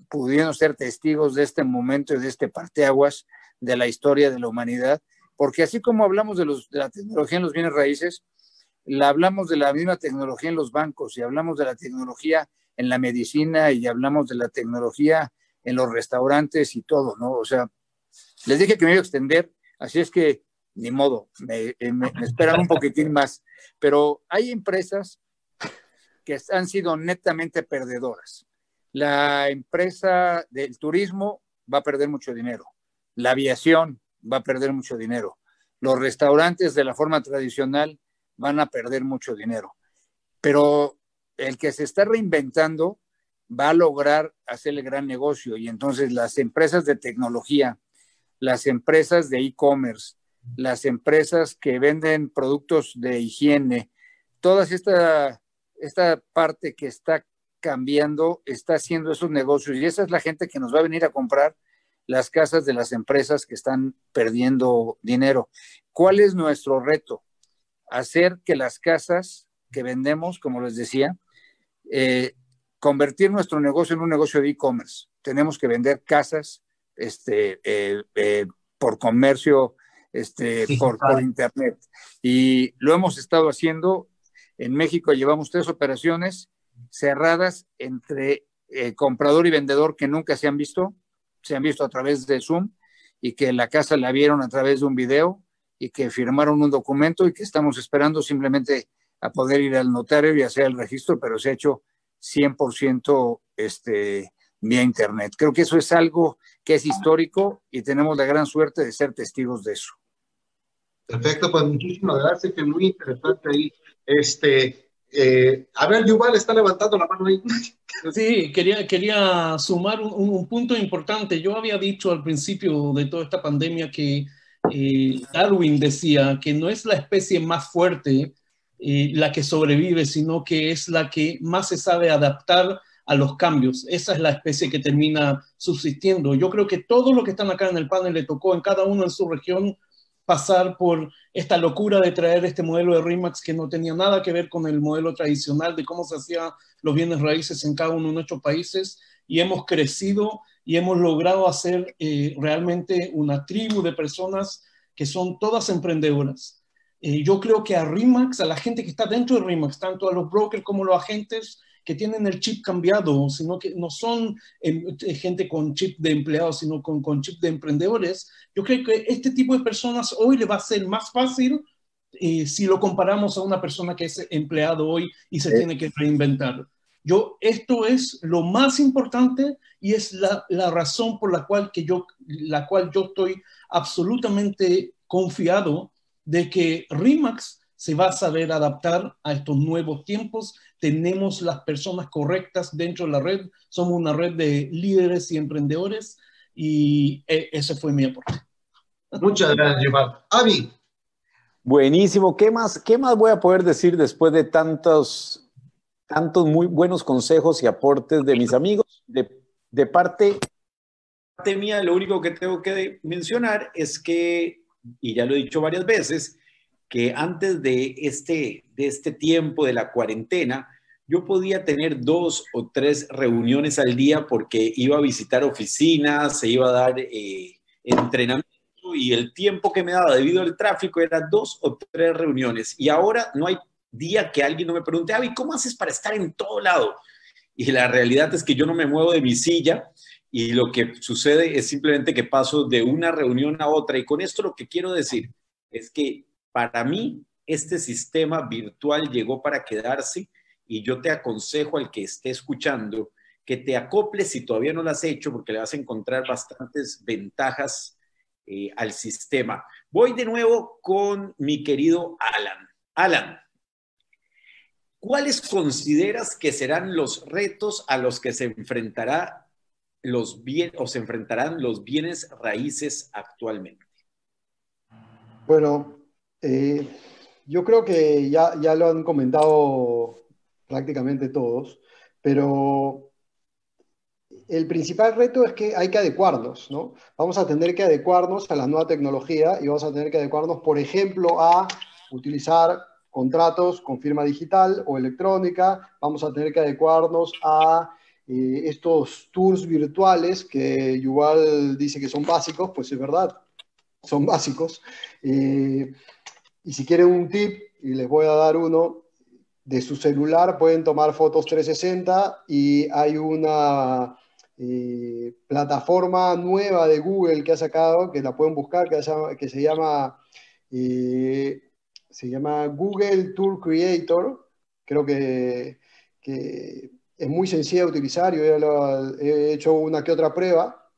[SPEAKER 5] pudiendo ser testigos de este momento y de este parteaguas de la historia de la humanidad, porque así como hablamos de, los, de la tecnología en los bienes raíces, la hablamos de la misma tecnología en los bancos y hablamos de la tecnología en la medicina y hablamos de la tecnología en los restaurantes y todo, ¿no? O sea, les dije que me iba a extender, así es que ni modo, me, eh, me esperan un poquitín más, pero hay empresas que han sido netamente perdedoras. La empresa del turismo va a perder mucho dinero, la aviación va a perder mucho dinero, los restaurantes de la forma tradicional van a perder mucho dinero. Pero el que se está reinventando va a lograr hacer el gran negocio y entonces las empresas de tecnología, las empresas de e-commerce, las empresas que venden productos de higiene, toda esta, esta parte que está cambiando, está haciendo esos negocios y esa es la gente que nos va a venir a comprar las casas de las empresas que están perdiendo dinero. ¿Cuál es nuestro reto? hacer que las casas que vendemos, como les decía, eh, convertir nuestro negocio en un negocio de e-commerce. Tenemos que vender casas este, eh, eh, por comercio, este, por, por, internet. Y lo hemos estado haciendo. En México llevamos tres operaciones cerradas entre comprador y vendedor que nunca se han visto, se han visto a través de Zoom y que la casa la vieron a través de un video y que firmaron un documento y que estamos esperando simplemente a poder ir al notario y hacer el registro, pero se ha hecho 100% este, vía Internet. Creo que eso es algo que es histórico y tenemos la gran suerte de ser testigos de eso.
[SPEAKER 2] Perfecto, pues muchísimas gracias, que muy interesante ahí. Este, eh, a ver, Yuval está levantando la mano ahí.
[SPEAKER 6] Sí, quería, quería sumar un, un punto importante. Yo había dicho al principio de toda esta pandemia que eh, Darwin decía que no es la especie más fuerte eh, la que sobrevive, sino que es la que más se sabe adaptar a los cambios. Esa es la especie que termina subsistiendo. Yo creo que todo lo que están acá en el panel le tocó en cada uno en su región pasar por esta locura de traer este modelo de RIMAX que no tenía nada que ver con el modelo tradicional de cómo se hacían los bienes raíces en cada uno de nuestros países y hemos crecido y hemos logrado hacer eh, realmente una tribu de personas que son todas emprendedoras. Eh, yo creo que a RIMAX, a la gente que está dentro de RIMAX, tanto a los brokers como a los agentes que tienen el chip cambiado, sino que no son em, eh, gente con chip de empleados, sino con, con chip de emprendedores, yo creo que este tipo de personas hoy le va a ser más fácil si lo comparamos a una persona que es empleado hoy y se tiene que reinventar. Yo, esto es lo más importante y es la, la, razón por la cual, que yo, la cual yo estoy absolutamente confiado de que RIMAX se va a saber adaptar a estos nuevos tiempos. Tenemos las personas correctas dentro de la red. Somos una red de líderes y emprendedores y e, ese fue mi aporte.
[SPEAKER 2] Muchas gracias, Avi,
[SPEAKER 3] Buenísimo. ¿Qué más, ¿Qué más voy a poder decir después de tantos, tantos muy buenos consejos y aportes de mis amigos? De, de parte, parte mía, lo único que tengo que mencionar es que, y ya lo he dicho varias veces, que antes de este, de este tiempo de la cuarentena, yo podía tener dos o tres reuniones al día porque iba a visitar oficinas, se iba a dar eh, entrenamiento y el tiempo que me daba debido al tráfico era dos o tres reuniones. Y ahora no hay día que alguien no me pregunte, Avi, ¿cómo haces para estar en todo lado? Y la realidad es que yo no me muevo de mi silla y lo que sucede es simplemente que paso de una reunión a otra. Y con esto lo que quiero decir es que para mí este sistema virtual llegó para quedarse y yo te aconsejo al que esté escuchando que te acoples si todavía no lo has hecho porque le vas a encontrar bastantes ventajas eh, al sistema. Voy de nuevo con mi querido Alan. Alan, ¿cuáles consideras que serán los retos a los que se enfrentará los bien, o se enfrentarán los bienes raíces actualmente?
[SPEAKER 4] Bueno, eh, yo creo que ya, ya lo han comentado prácticamente todos, pero el principal reto es que hay que adecuarnos, ¿no? Vamos a tener que adecuarnos a la nueva tecnología y vamos a tener que adecuarnos, por ejemplo, a utilizar contratos con firma digital o electrónica, vamos a tener que adecuarnos a eh, estos tours virtuales que igual dice que son básicos, pues es verdad, son básicos. Eh, y si quieren un tip, y les voy a dar uno, de su celular pueden tomar fotos 360 y hay una eh, plataforma nueva de Google que ha sacado, que la pueden buscar, que, que se llama, eh, se llama Google Tour Creator. Creo que, que es muy sencilla de utilizar, yo ya lo, he hecho una que otra prueba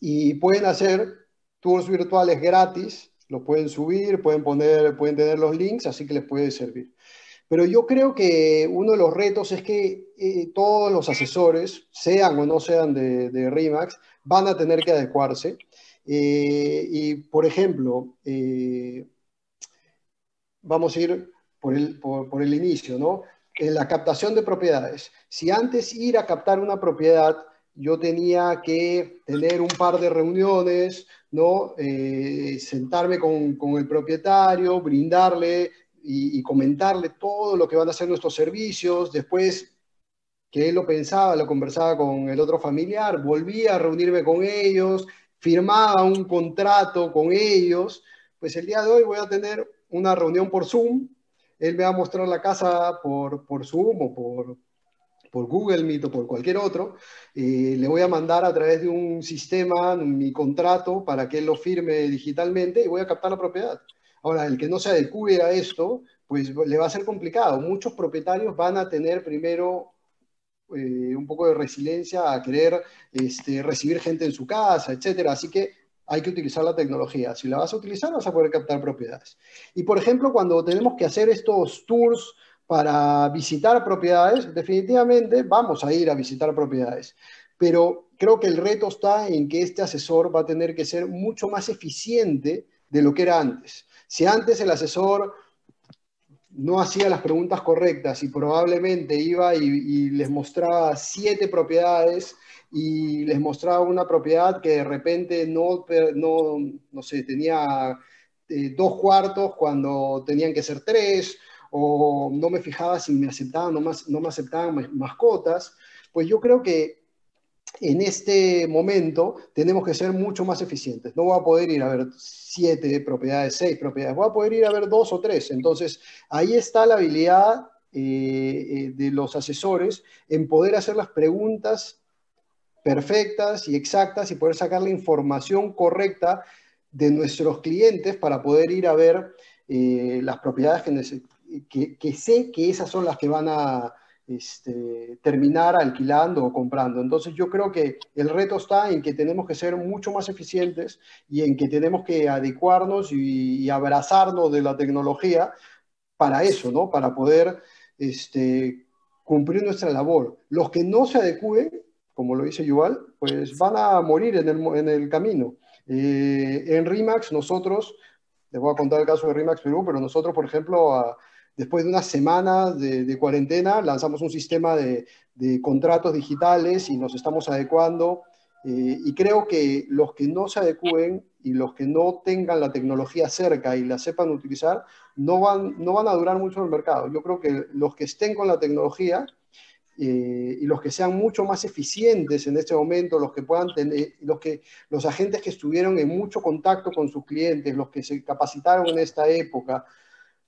[SPEAKER 4] y pueden hacer tours virtuales gratis, los pueden subir, pueden, poner, pueden tener los links, así que les puede servir. Pero yo creo que uno de los retos es que eh, todos los asesores, sean o no sean de, de RIMAX, van a tener que adecuarse. Eh, y, por ejemplo, eh, vamos a ir por el, por, el inicio, ¿no? En la captación de propiedades. Si antes ir a captar una propiedad, yo tenía que tener un par de reuniones, ¿no? sentarme con, con, el propietario, brindarle y, comentarle todo lo que van a hacer nuestros servicios. Después que él lo pensaba, lo conversaba con el otro familiar, volvía a reunirme con ellos, firmaba un contrato con ellos. Pues el día de hoy voy a tener una reunión por Zoom. Él me va a mostrar la casa por, por Zoom o por, por Google Meet o por cualquier otro, eh, le voy a mandar a través de un sistema mi contrato para que él lo firme digitalmente y voy a captar la propiedad. Ahora, el que no se adecue a esto, pues le va a ser complicado. Muchos propietarios van a tener primero eh, un poco de resiliencia a querer este, recibir gente en su casa, etcétera. Así que hay que utilizar la tecnología. Si la vas a utilizar, vas a poder captar propiedades. Y por ejemplo, cuando tenemos que hacer estos tours para visitar propiedades, definitivamente vamos a ir a visitar propiedades. Pero creo que el reto está en que este asesor va a tener que ser mucho más eficiente de lo que era antes. Si antes el asesor no hacía las preguntas correctas y probablemente iba y, les mostraba siete propiedades y les mostraba una propiedad que de repente no, no, no sé, tenía eh, dos cuartos cuando tenían que ser tres, o no me fijaba si me aceptaban o no, no me aceptaban mascotas, pues yo creo que en este momento tenemos que ser mucho más eficientes. No voy a poder ir a ver siete propiedades, seis propiedades, voy a poder ir a ver dos o tres. Entonces, ahí está la habilidad eh, eh, de los asesores en poder hacer las preguntas perfectas y exactas y poder sacar la información correcta de nuestros clientes para poder ir a ver eh, las propiedades que sé que esas son las que van a este, terminar alquilando o comprando. Entonces yo creo que el reto está en que tenemos que ser mucho más eficientes y en que tenemos que adecuarnos y, abrazarnos de la tecnología para eso, ¿no? Para poder este, cumplir nuestra labor. Los que no se adecúen, como lo dice Yuval, pues van a morir en el, en el camino. Eh, en RIMAX nosotros Les voy a contar el caso de RIMAX Perú, pero nosotros, por ejemplo, después de una semana de, cuarentena, lanzamos un sistema de, contratos digitales y nos estamos adecuando. Eh, y creo que los que no se adecúen y los que no tengan la tecnología cerca y la sepan utilizar, no van, no van a durar mucho en el mercado. Yo creo que los que estén con la tecnología eh, y los que sean mucho más eficientes en este momento, los que puedan tener, los, que, los agentes que estuvieron en mucho contacto con sus clientes, los que se capacitaron en esta época,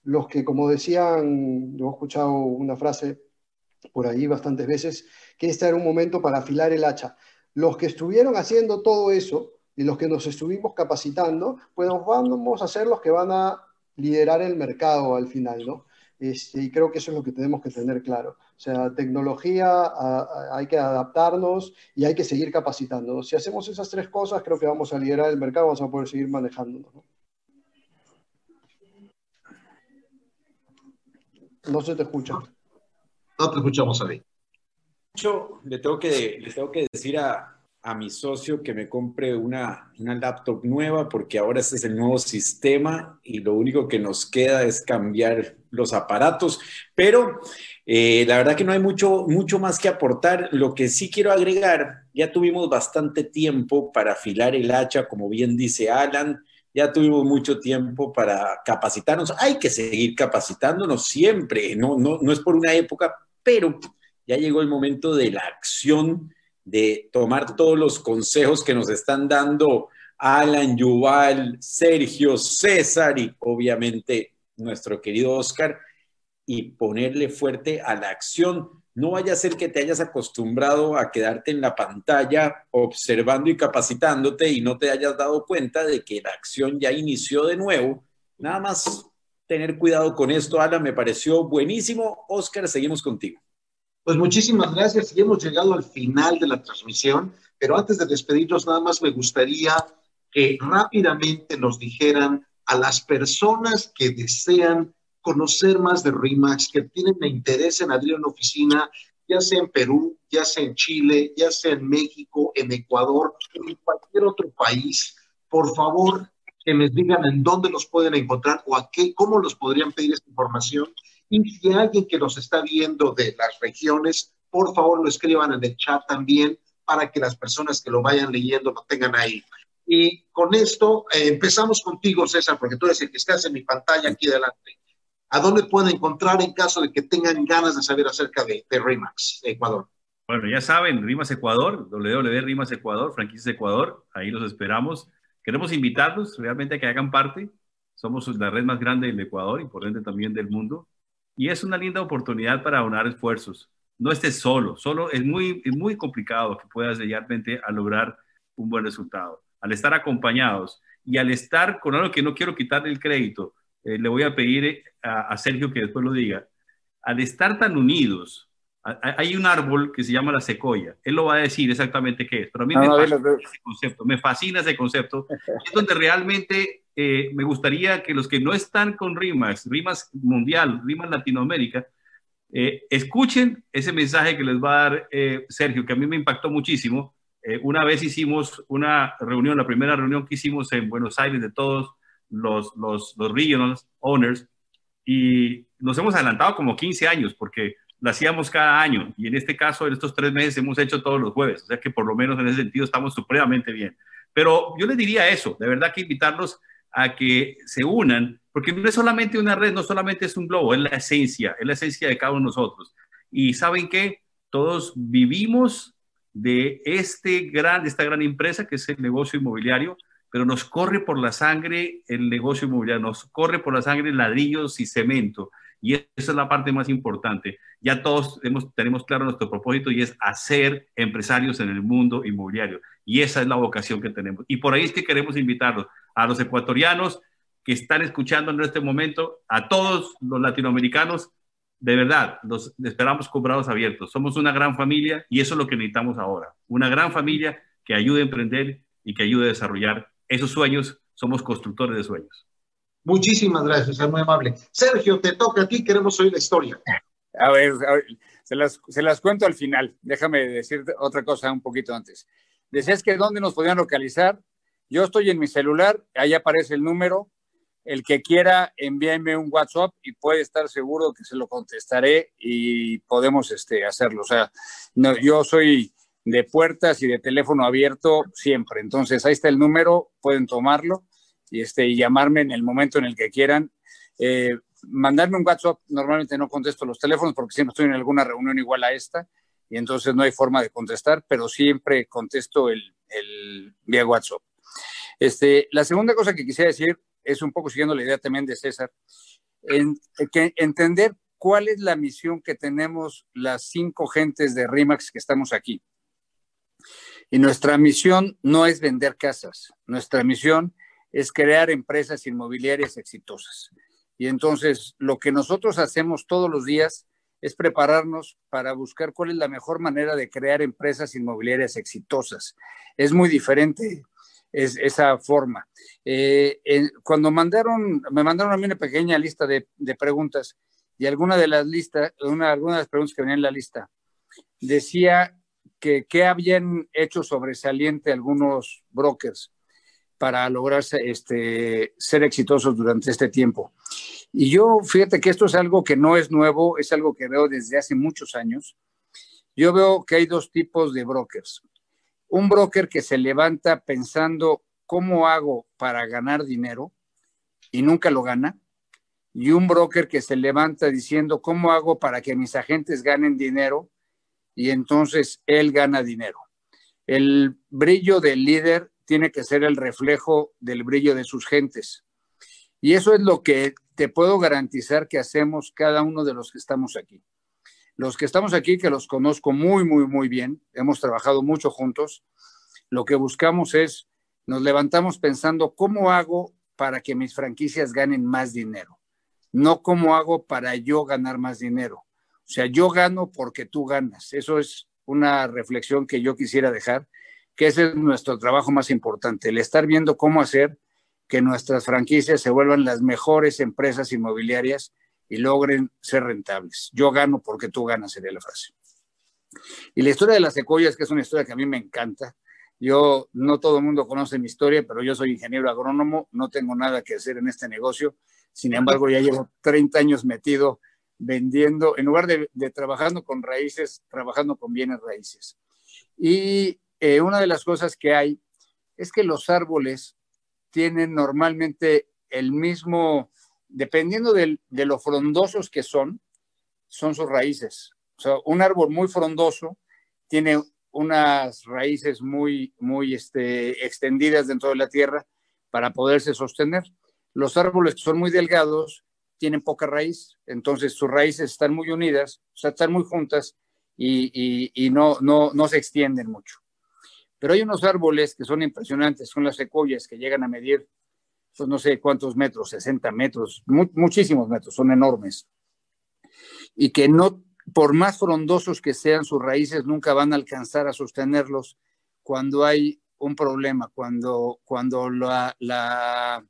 [SPEAKER 4] los que, como decían, yo he escuchado una frase por ahí bastantes veces, que este era un momento para afilar el hacha. Los que estuvieron haciendo todo eso y los que nos estuvimos capacitando, pues vamos a ser los que van a liderar el mercado al final, ¿no? Este, y creo que eso es lo que tenemos que tener claro. O sea, tecnología, hay que adaptarnos y hay que seguir capacitándonos. Si hacemos esas tres cosas, creo que vamos a liderar el mercado, vamos a poder seguir manejándonos. ¿no? No se te escucha.
[SPEAKER 2] No te escuchamos, ahí.
[SPEAKER 3] Yo le tengo que, le tengo que decir a, a mi socio que me compre una, una laptop nueva porque ahora este es el nuevo sistema y lo único que nos queda es cambiar los aparatos. Pero eh, la verdad que no hay mucho, mucho más que aportar. Lo que sí quiero agregar, ya tuvimos bastante tiempo para afilar el hacha, como bien dice Alan. Ya tuvimos mucho tiempo para capacitarnos. Hay que seguir capacitándonos siempre, no, no, no es por una época, pero ya llegó el momento de la acción de tomar todos los consejos que nos están dando Alan, Yuval, Sergio, César y obviamente nuestro querido Oscar y ponerle fuerte a la acción. No vaya a ser que te hayas acostumbrado a quedarte en la pantalla observando y capacitándote y no te hayas dado cuenta de que la acción ya inició de nuevo. Nada más tener cuidado con esto, Alan, me pareció buenísimo. Oscar, seguimos contigo.
[SPEAKER 2] Pues muchísimas gracias y hemos llegado al final de la transmisión, pero antes de despedirnos nada más me gustaría que rápidamente nos dijeran a las personas que desean conocer más de RIMAX, que tienen interés en abrir una oficina, ya sea en Perú, ya sea en Chile, ya sea en México, en Ecuador, en cualquier otro país, por favor que me digan en dónde los pueden encontrar o a qué, cómo los podrían pedir esta información y si alguien que nos está viendo de las regiones, por favor lo escriban en el chat también para que las personas que lo vayan leyendo lo tengan ahí. Y con esto eh, empezamos contigo, César, porque tú eres el que estás en mi pantalla aquí delante. ¿A dónde pueden encontrar en caso de que tengan ganas de saber acerca de, de RIMAX Ecuador?
[SPEAKER 7] Bueno, ya saben, Rimas Ecuador, www Rimas Ecuador, franquicias Ecuador, ahí los esperamos. Queremos invitarlos realmente a que hagan parte. Somos la red más grande del Ecuador y por ende también del mundo. Y es una linda oportunidad para aunar esfuerzos. No estés solo, solo es muy, muy complicado que puedas realmente a lograr un buen resultado. Al estar acompañados y al estar con algo que no quiero quitarle el crédito, eh, le voy a pedir eh, a, Sergio que después lo diga, al estar tan unidos, hay un árbol que se llama la secoya. Él lo va a decir exactamente qué es, pero a mí me, fascina ese concepto, me fascina ese concepto. es donde realmente eh, me gustaría que los que no están con RIMAX, RIMAX Mundial, RIMAX Latinoamérica, eh, escuchen ese mensaje que les va a dar Sergio, que a mí me impactó muchísimo. una vez hicimos una reunión, la primera reunión que hicimos en Buenos Aires de todos los, los, los regional owners, y nos hemos adelantado como 15 años, porque lo hacíamos cada año, y en este caso, en estos tres meses, hemos hecho todos los jueves, o sea que por lo menos en ese sentido estamos supremamente bien. Pero yo les diría eso, de verdad que invitarlos a que se unan, porque no es solamente una red, no solamente es un globo, es la esencia, es la esencia de cada uno de nosotros. Y saben que todos vivimos de este gran, de esta gran empresa que es el negocio inmobiliario, pero nos corre por la sangre el negocio inmobiliario, nos corre por la sangre ladrillos y cemento. Y esa es la parte más importante. Ya todos tenemos claro nuestro propósito y es hacer empresarios en el mundo inmobiliario. Y esa es la vocación que tenemos. Y por ahí es que queremos invitarlos a los ecuatorianos que están escuchando en este momento, a todos los latinoamericanos, de verdad, los esperamos con brazos abiertos. Somos una gran familia y eso es lo que necesitamos ahora. Una gran familia que ayude a emprender y que ayude a desarrollar esos sueños. Somos constructores de sueños.
[SPEAKER 2] Muchísimas gracias, es muy amable. Sergio, te toca a ti, queremos oír la historia.
[SPEAKER 5] A ver, se, las, se, las, cuento al final. Déjame decir otra cosa un poquito antes. Decías que dónde nos podían localizar. Yo estoy en mi celular, ahí aparece el número. el que quiera, envíeme un WhatsApp y puede estar seguro que se lo contestaré y podemos este, hacerlo. O sea, no, yo soy de puertas y de teléfono abierto siempre. Entonces, ahí está el número, pueden tomarlo y, este, y llamarme en el momento en el que quieran. Eh, mandarme un WhatsApp, normalmente no contesto los teléfonos porque siempre estoy en alguna reunión igual a esta y entonces no hay forma de contestar, pero siempre contesto el, el vía WhatsApp. Este, la segunda cosa que quisiera decir es un poco siguiendo la idea también de César, en, que entender cuál es la misión que tenemos las cinco gentes de RIMAX que estamos aquí. Y nuestra misión no es vender casas, nuestra misión es crear empresas inmobiliarias exitosas. Y entonces lo que nosotros hacemos todos los días es prepararnos para buscar cuál es la mejor manera de crear empresas inmobiliarias exitosas. Es muy diferente es, esa forma. Eh, cuando mandaron, me mandaron a mí una pequeña lista de, preguntas y alguna de las listas, una, algunas de las preguntas que venían en la lista, decía que qué habían hecho sobresaliente algunos brokers para lograr este, ser exitosos durante este tiempo. Y yo, fíjate que esto es algo que no es nuevo, es algo que veo desde hace muchos años. Yo veo que hay dos tipos de brokers. Un broker que se levanta pensando cómo hago para ganar dinero y nunca lo gana. Y un broker que se levanta diciendo cómo hago para que mis agentes ganen dinero y entonces él gana dinero. El brillo del líder tiene que ser el reflejo del brillo de sus gentes. Y eso es lo que te puedo garantizar que hacemos cada uno de los que estamos aquí. Los que estamos aquí, que los conozco muy, muy, muy bien, hemos trabajado mucho juntos, lo que buscamos es, nos levantamos pensando, ¿cómo hago para que mis franquicias ganen más dinero? No cómo hago para yo ganar más dinero. O sea, yo gano porque tú ganas. Eso es una reflexión que yo quisiera dejar, que ese es nuestro trabajo más importante, el estar viendo cómo hacer que nuestras franquicias se vuelvan las mejores empresas inmobiliarias y logren ser rentables. Yo gano porque tú ganas, sería la frase. Y la historia de las secuoyas, que es una historia que a mí me encanta. Yo, no todo el mundo conoce mi historia, pero yo soy ingeniero agrónomo, no tengo nada que hacer en este negocio. Sin embargo, ya llevo 30 años metido vendiendo, en lugar de, trabajando con raíces, trabajando con bienes raíces. Y eh, una de las cosas que hay es que los árboles tienen normalmente el mismo, dependiendo de lo frondosos que son, son sus raíces. O sea, un árbol muy frondoso tiene unas raíces muy, muy este, extendidas dentro de la tierra para poderse sostener. Los árboles que son muy delgados tienen poca raíz, entonces sus raíces están muy unidas, o sea, están muy juntas y, y, no, no, no se extienden mucho. Pero hay unos árboles que son impresionantes, son las secuoyas que llegan a medir, pues no sé cuántos metros, 60 metros, muchísimos metros, son enormes. Y que no, por más frondosos que sean sus raíces, nunca van a alcanzar a sostenerlos cuando hay un problema, cuando, cuando, la, la,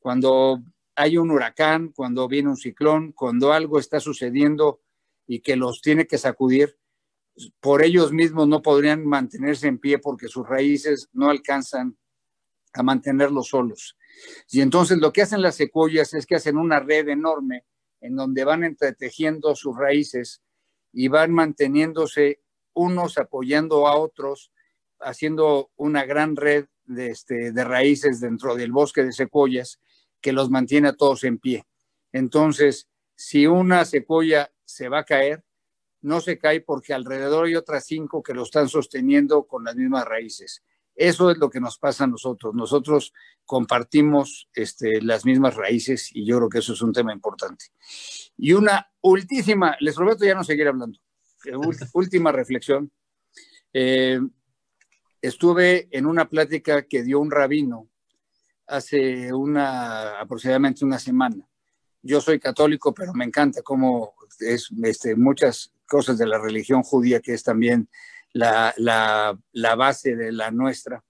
[SPEAKER 5] cuando hay un huracán, cuando viene un ciclón, cuando algo está sucediendo y que los tiene que sacudir, por ellos mismos no podrían mantenerse en pie porque sus raíces no alcanzan a mantenerlos solos. Y entonces lo que hacen las secuoyas es que hacen una red enorme en donde van entretejiendo sus raíces y van manteniéndose unos apoyando a otros, haciendo una gran red de, este, de raíces dentro del bosque de secuoyas que los mantiene a todos en pie. Entonces, si una secuoya se va a caer, no se cae porque alrededor hay otras cinco que lo están sosteniendo con las mismas raíces. Eso es lo que nos pasa a nosotros. Nosotros compartimos este, las mismas raíces y yo creo que eso es un tema importante. Y una última, les prometo ya no seguir hablando, última reflexión. Eh, estuve en una plática que dio un rabino hace una, aproximadamente una semana. Yo soy católico, pero me encanta cómo es este, muchas cosas de la religión judía, que es también la, la, la base de la nuestra.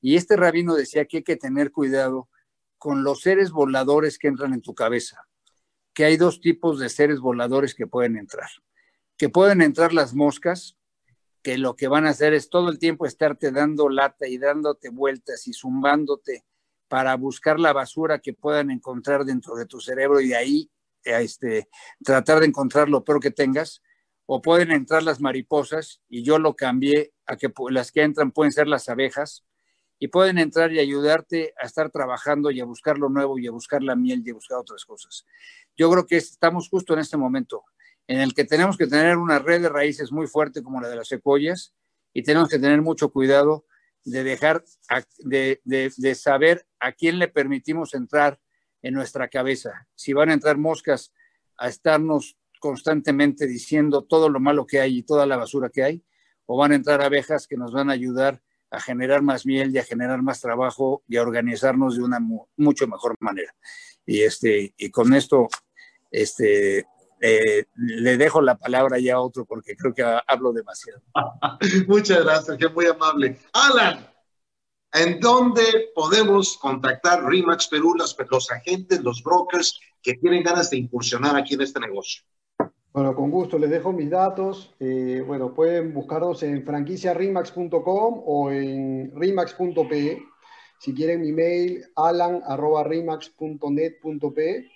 [SPEAKER 5] Y este rabino decía que hay que tener cuidado con los seres voladores que entran en tu cabeza, que hay dos tipos de seres voladores que pueden entrar, que pueden entrar las moscas, que lo que van a hacer es todo el tiempo estarte dando lata y dándote vueltas y zumbándote para buscar la basura que puedan encontrar dentro de tu cerebro y de ahí este, tratar de encontrar lo peor que tengas, o pueden entrar las mariposas, y yo lo cambié a que las que entran pueden ser las abejas, y pueden entrar y ayudarte a estar trabajando y a buscar lo nuevo y a buscar la miel y a buscar otras cosas. Yo creo que estamos justo en este momento en el que tenemos que tener una red de raíces muy fuerte como la de las secuoyas y tenemos que tener mucho cuidado de dejar, de, de saber a quién le permitimos entrar en nuestra cabeza. Si van a entrar moscas a estarnos constantemente diciendo todo lo malo que hay y toda la basura que hay, o van a entrar abejas que nos van a ayudar a generar más miel y a generar más trabajo y a organizarnos de una mucho mejor manera. Y, este, y con esto este, eh, le dejo la palabra ya a otro porque creo que hablo demasiado.
[SPEAKER 2] Muchas gracias, que muy amable. Alan, ¿En dónde podemos contactar Remax Perú, los, agentes, los brokers que tienen ganas de incursionar aquí en este negocio?
[SPEAKER 4] Bueno, con gusto, les dejo mis datos. Eh, bueno, pueden buscarnos en franquiciarimax.com o en rimax.pe. Si quieren mi mail, alan.rimax.net.pe.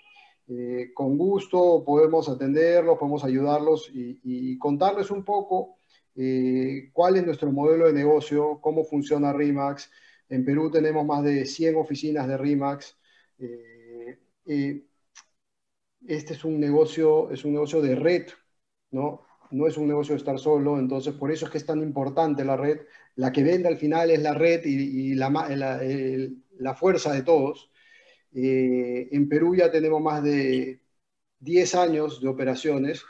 [SPEAKER 4] Eh, con gusto podemos atenderlos, podemos ayudarlos y, contarles un poco eh, cuál es nuestro modelo de negocio, cómo funciona Rimax, en Perú tenemos más de 100 oficinas de RIMAX. Eh, este es un negocio, es un negocio de red, ¿no? No es un negocio de estar solo, entonces por eso es que es tan importante la red. La que vende al final es la red y, la, la, fuerza de todos. Eh, en Perú ya tenemos más de 10 años de operaciones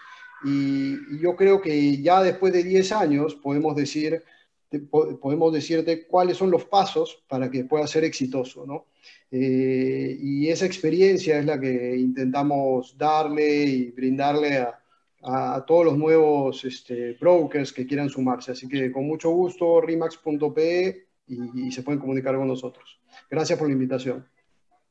[SPEAKER 4] y, y yo creo que ya después de 10 años podemos decir podemos decirte cuáles son los pasos para que pueda ser exitoso, ¿no? Eh, y esa experiencia es la que intentamos darle y brindarle a, todos los nuevos este, brokers que quieran sumarse. Así que con mucho gusto, rimax.pe y, y se pueden comunicar con nosotros. Gracias por la invitación.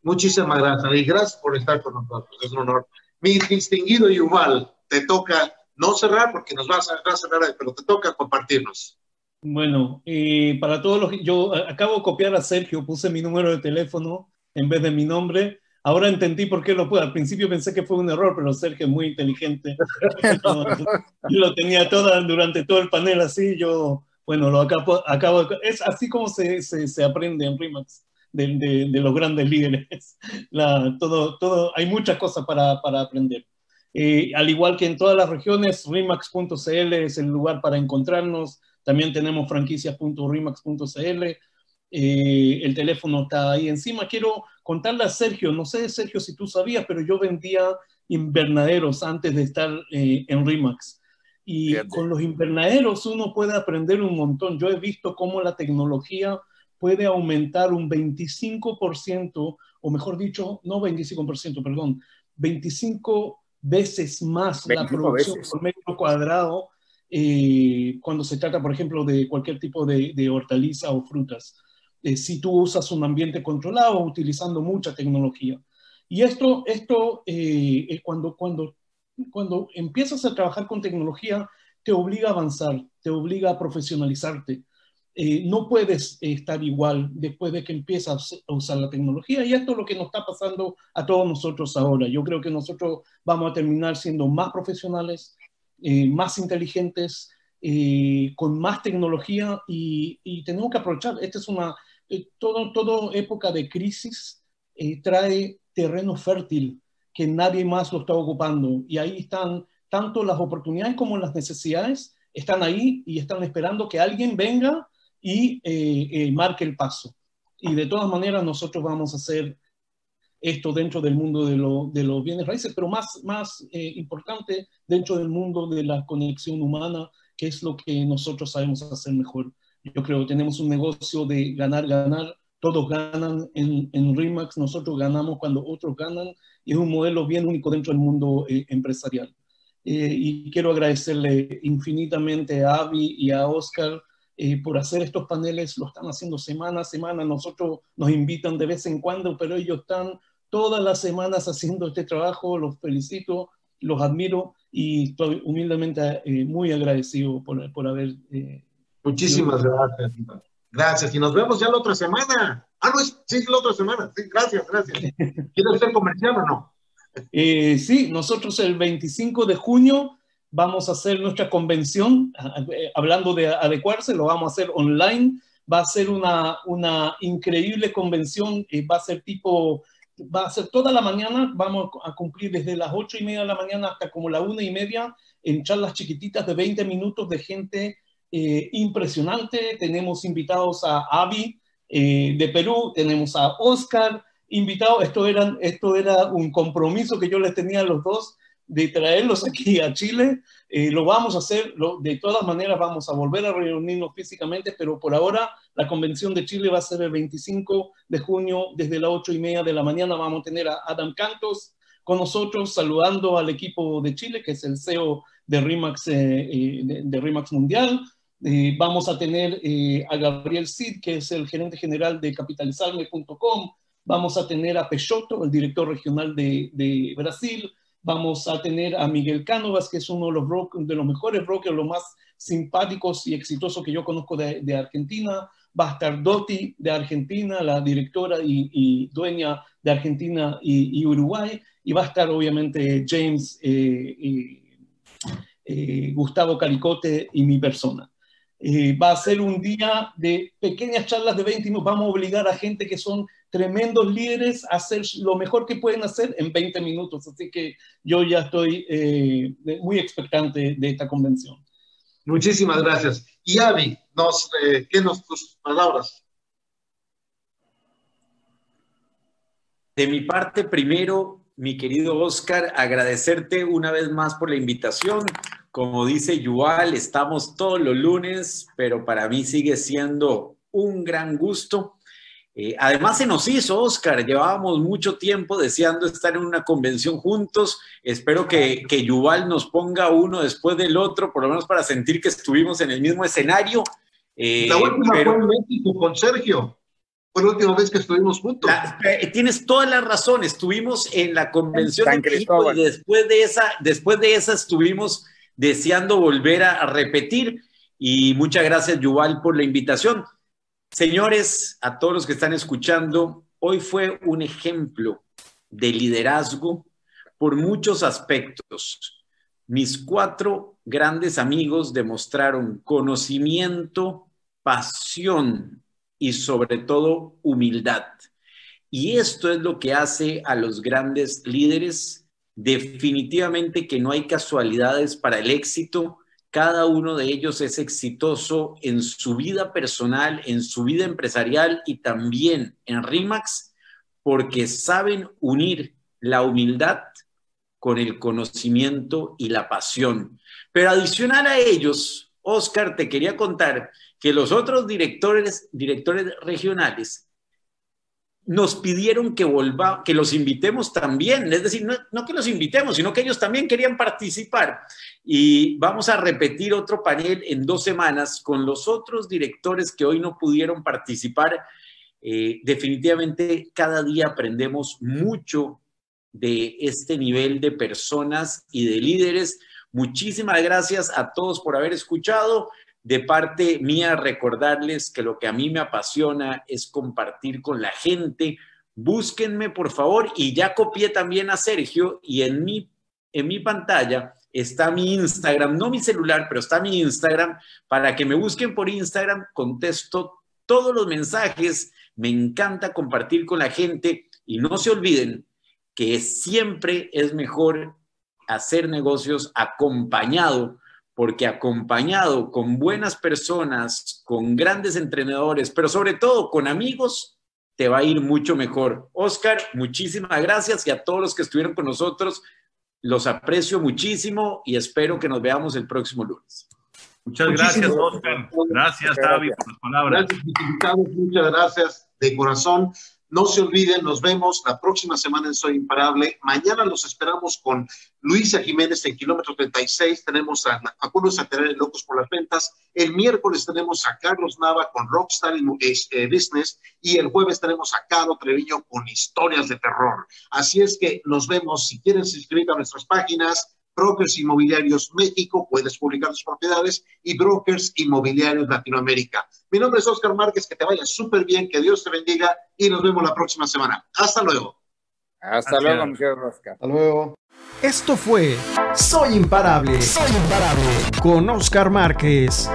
[SPEAKER 2] Muchísimas gracias y gracias por estar con nosotros. Es un honor. Mi distinguido Yuval, te toca no cerrar porque nos vas a cerrar, pero te toca compartirnos.
[SPEAKER 6] Bueno, eh, para todos los yo acabo de copiar a Sergio, puse mi número de teléfono en vez de mi nombre. Ahora entendí por qué lo pude. Al principio pensé que fue un error, pero Sergio es muy inteligente. yo lo tenía toda, durante todo el panel así. Yo, bueno, lo acabo, acabo es así como se, se, se aprende en RIMAX. De, de, de, los grandes líderes. La, todo, todo, hay muchas cosas para, para aprender. Eh, al igual que en todas las regiones, rimax.cl es el lugar para encontrarnos, también tenemos franquicias.rimax.cl. Eh, el teléfono está ahí encima. Quiero contarle a Sergio, no sé, Sergio, si tú sabías, pero yo vendía invernaderos antes de estar eh, en Rimax. Y con los invernaderos uno puede aprender un montón. Yo he visto cómo la tecnología puede aumentar un 25%, o mejor dicho, no 25%, perdón, 25 veces más la producción por metro cuadrado eh, cuando se trata, por ejemplo, de cualquier tipo de, hortaliza o frutas. Eh, si tú usas un ambiente controlado utilizando mucha tecnología. Y esto, esto eh, cuando, cuando, cuando empiezas a trabajar con tecnología, te obliga a avanzar, te obliga a profesionalizarte. No puedes estar igual después de que empiezas a usar la tecnología y esto es lo que nos está pasando a todos nosotros ahora. Yo creo que nosotros vamos a terminar siendo más profesionales, eh, más inteligentes, eh, con más tecnología y, tenemos que aprovechar. Esta es una, eh, todo, todo época de crisis trae terreno fértil que nadie más lo está ocupando y ahí están tanto las oportunidades como las necesidades, están ahí y están esperando que alguien venga y marque el paso. Y de todas maneras nosotros vamos a hacer esto dentro del mundo de, de los bienes raíces, pero más, más eh, importante dentro del mundo de la conexión humana, que es lo que nosotros sabemos hacer mejor. Yo creo que tenemos un negocio de ganar, ganar, todos ganan en, en RIMAX, nosotros ganamos cuando otros ganan, y es un modelo bien único dentro del mundo eh, empresarial. Eh, y quiero agradecerle infinitamente a Avi y a Oscar por hacer estos paneles, lo están haciendo semana a semana, nosotros nos invitan de vez en cuando, pero ellos están todas las semanas haciendo este trabajo, los felicito, los admiro y estoy humildemente eh, muy agradecido por, por haber...
[SPEAKER 2] Eh, Muchísimas gracias. Gracias, y nos vemos ya la otra semana. Ah, no, es, sí, la otra semana. Sí, gracias, gracias. ¿Quieres ser comercial o no?
[SPEAKER 6] Eh, sí, nosotros el 25 de junio vamos a hacer nuestra convención, eh, hablando de adecuarse, lo vamos a hacer online. Va a ser una, una increíble convención, eh, va a ser tipo, va a ser toda la mañana, vamos a cumplir desde las ocho y media de la mañana hasta como la una y media en charlas chiquititas de 20 minutos de gente eh, impresionante. Tenemos invitados a Avi de Perú, tenemos a Oscar invitado. Esto era, esto era un compromiso que yo les tenía a los dos de traerlos aquí a Chile. Eh, lo vamos a hacer, de todas maneras vamos a volver a reunirnos físicamente, pero por ahora la convención de Chile va a ser el 25 de junio desde las 8 y media de la mañana. Vamos a tener a Adam Cantos con nosotros saludando al equipo de Chile, que es el CEO de RIMAX, eh, eh, de, RIMAX Mundial. vamos a tener a Gabriel Cid, que es el gerente general de capitalizarme.com. Vamos a tener a Peixoto, el director regional de Brasil Vamos a tener a Miguel Cánovas, que es uno de los, de los mejores brokers, los más simpáticos y exitosos que yo conozco de, Argentina. Va a estar Dotti de Argentina, la directora y, dueña de Argentina y, Uruguay. Y va a estar obviamente James, eh, eh, Gustavo Caricote y mi persona. Eh, va a ser un día de pequeñas charlas de 20 minutos. Vamos a obligar a gente que son tremendos líderes a hacer lo mejor que pueden hacer en 20 minutos. Así que yo ya estoy eh, muy expectante de esta convención.
[SPEAKER 2] Muchísimas gracias. Y Avi, nos, eh, ¿qué nos tus palabras?
[SPEAKER 3] De mi parte, primero, mi querido Oscar, agradecerte una vez más por la invitación. Como dice Yuval, estamos todos los lunes, pero para mí sigue siendo un gran gusto eh, además se nos hizo, Oscar, llevábamos mucho tiempo deseando estar en una convención juntos. Espero que, que Yuval nos ponga uno después del otro, por lo menos para sentir que estuvimos en el mismo escenario.
[SPEAKER 2] Eh, la última fue en México con Sergio. Fue la última vez que estuvimos juntos.
[SPEAKER 3] Eh, tienes toda la razón, estuvimos en la convención de México y después de, esa, después de esa estuvimos deseando volver a repetir. Y muchas gracias, Yuval, por la invitación. Señores, a todos los que están escuchando, hoy fue un ejemplo de liderazgo por muchos aspectos. Mis cuatro grandes amigos demostraron conocimiento, pasión y sobre todo humildad. Y esto es lo que hace a los grandes líderes. Definitivamente que no hay casualidades para el éxito cada uno de ellos es exitoso en su vida personal, en su vida empresarial y también en RIMAX porque saben unir la humildad con el conocimiento y la pasión. Pero adicional a ellos, Oscar, te quería contar que los otros directores, directores regionales nos pidieron que volva, que los invitemos también, es decir, no, que los invitemos, sino que ellos también querían participar. Y vamos a repetir otro panel en dos semanas con los otros directores que hoy no pudieron participar. Eh, definitivamente cada día aprendemos mucho de este nivel de personas y de líderes. Muchísimas gracias a todos por haber escuchado de parte mía recordarles que lo que a mí me apasiona es compartir con la gente. Búsquenme, por favor, y ya copié también a Sergio y en mi, en mi pantalla está mi Instagram, no mi celular, pero está mi Instagram, para que me busquen por Instagram, contesto todos los mensajes, me encanta compartir con la gente y no se olviden que siempre es mejor hacer negocios acompañado porque acompañado con buenas personas, con grandes entrenadores, pero sobre todo con amigos, te va a ir mucho mejor. Oscar, muchísimas gracias y a todos los que estuvieron con nosotros, los aprecio muchísimo y espero que nos veamos el próximo lunes.
[SPEAKER 7] Muchas gracias, Oscar. Gracias, David, por las palabras.
[SPEAKER 2] Gracias, muchas gracias de corazón. No se olviden, nos vemos la próxima semana en Soy Imparable. Mañana los esperamos con Luisa Jiménez en kilómetro 36. Tenemos a algunos a tener locos por las ventas. El miércoles tenemos a Carlos Nava con Rockstar eh, Business y el jueves tenemos a Caro Treviño con historias de terror. Así es que nos vemos. Si quieren suscribir a nuestras páginas, Brokers Inmobiliarios México, puedes publicar tus propiedades, y Brokers Inmobiliarios Latinoamérica. Mi nombre es Oscar Márquez, que te vaya súper bien, que Dios te bendiga y nos vemos la próxima semana. Hasta luego.
[SPEAKER 5] Hasta luego, mi querido Oscar.
[SPEAKER 4] Hasta luego.
[SPEAKER 1] Esto fue Soy Imparable. Soy Imparable con Oscar Márquez.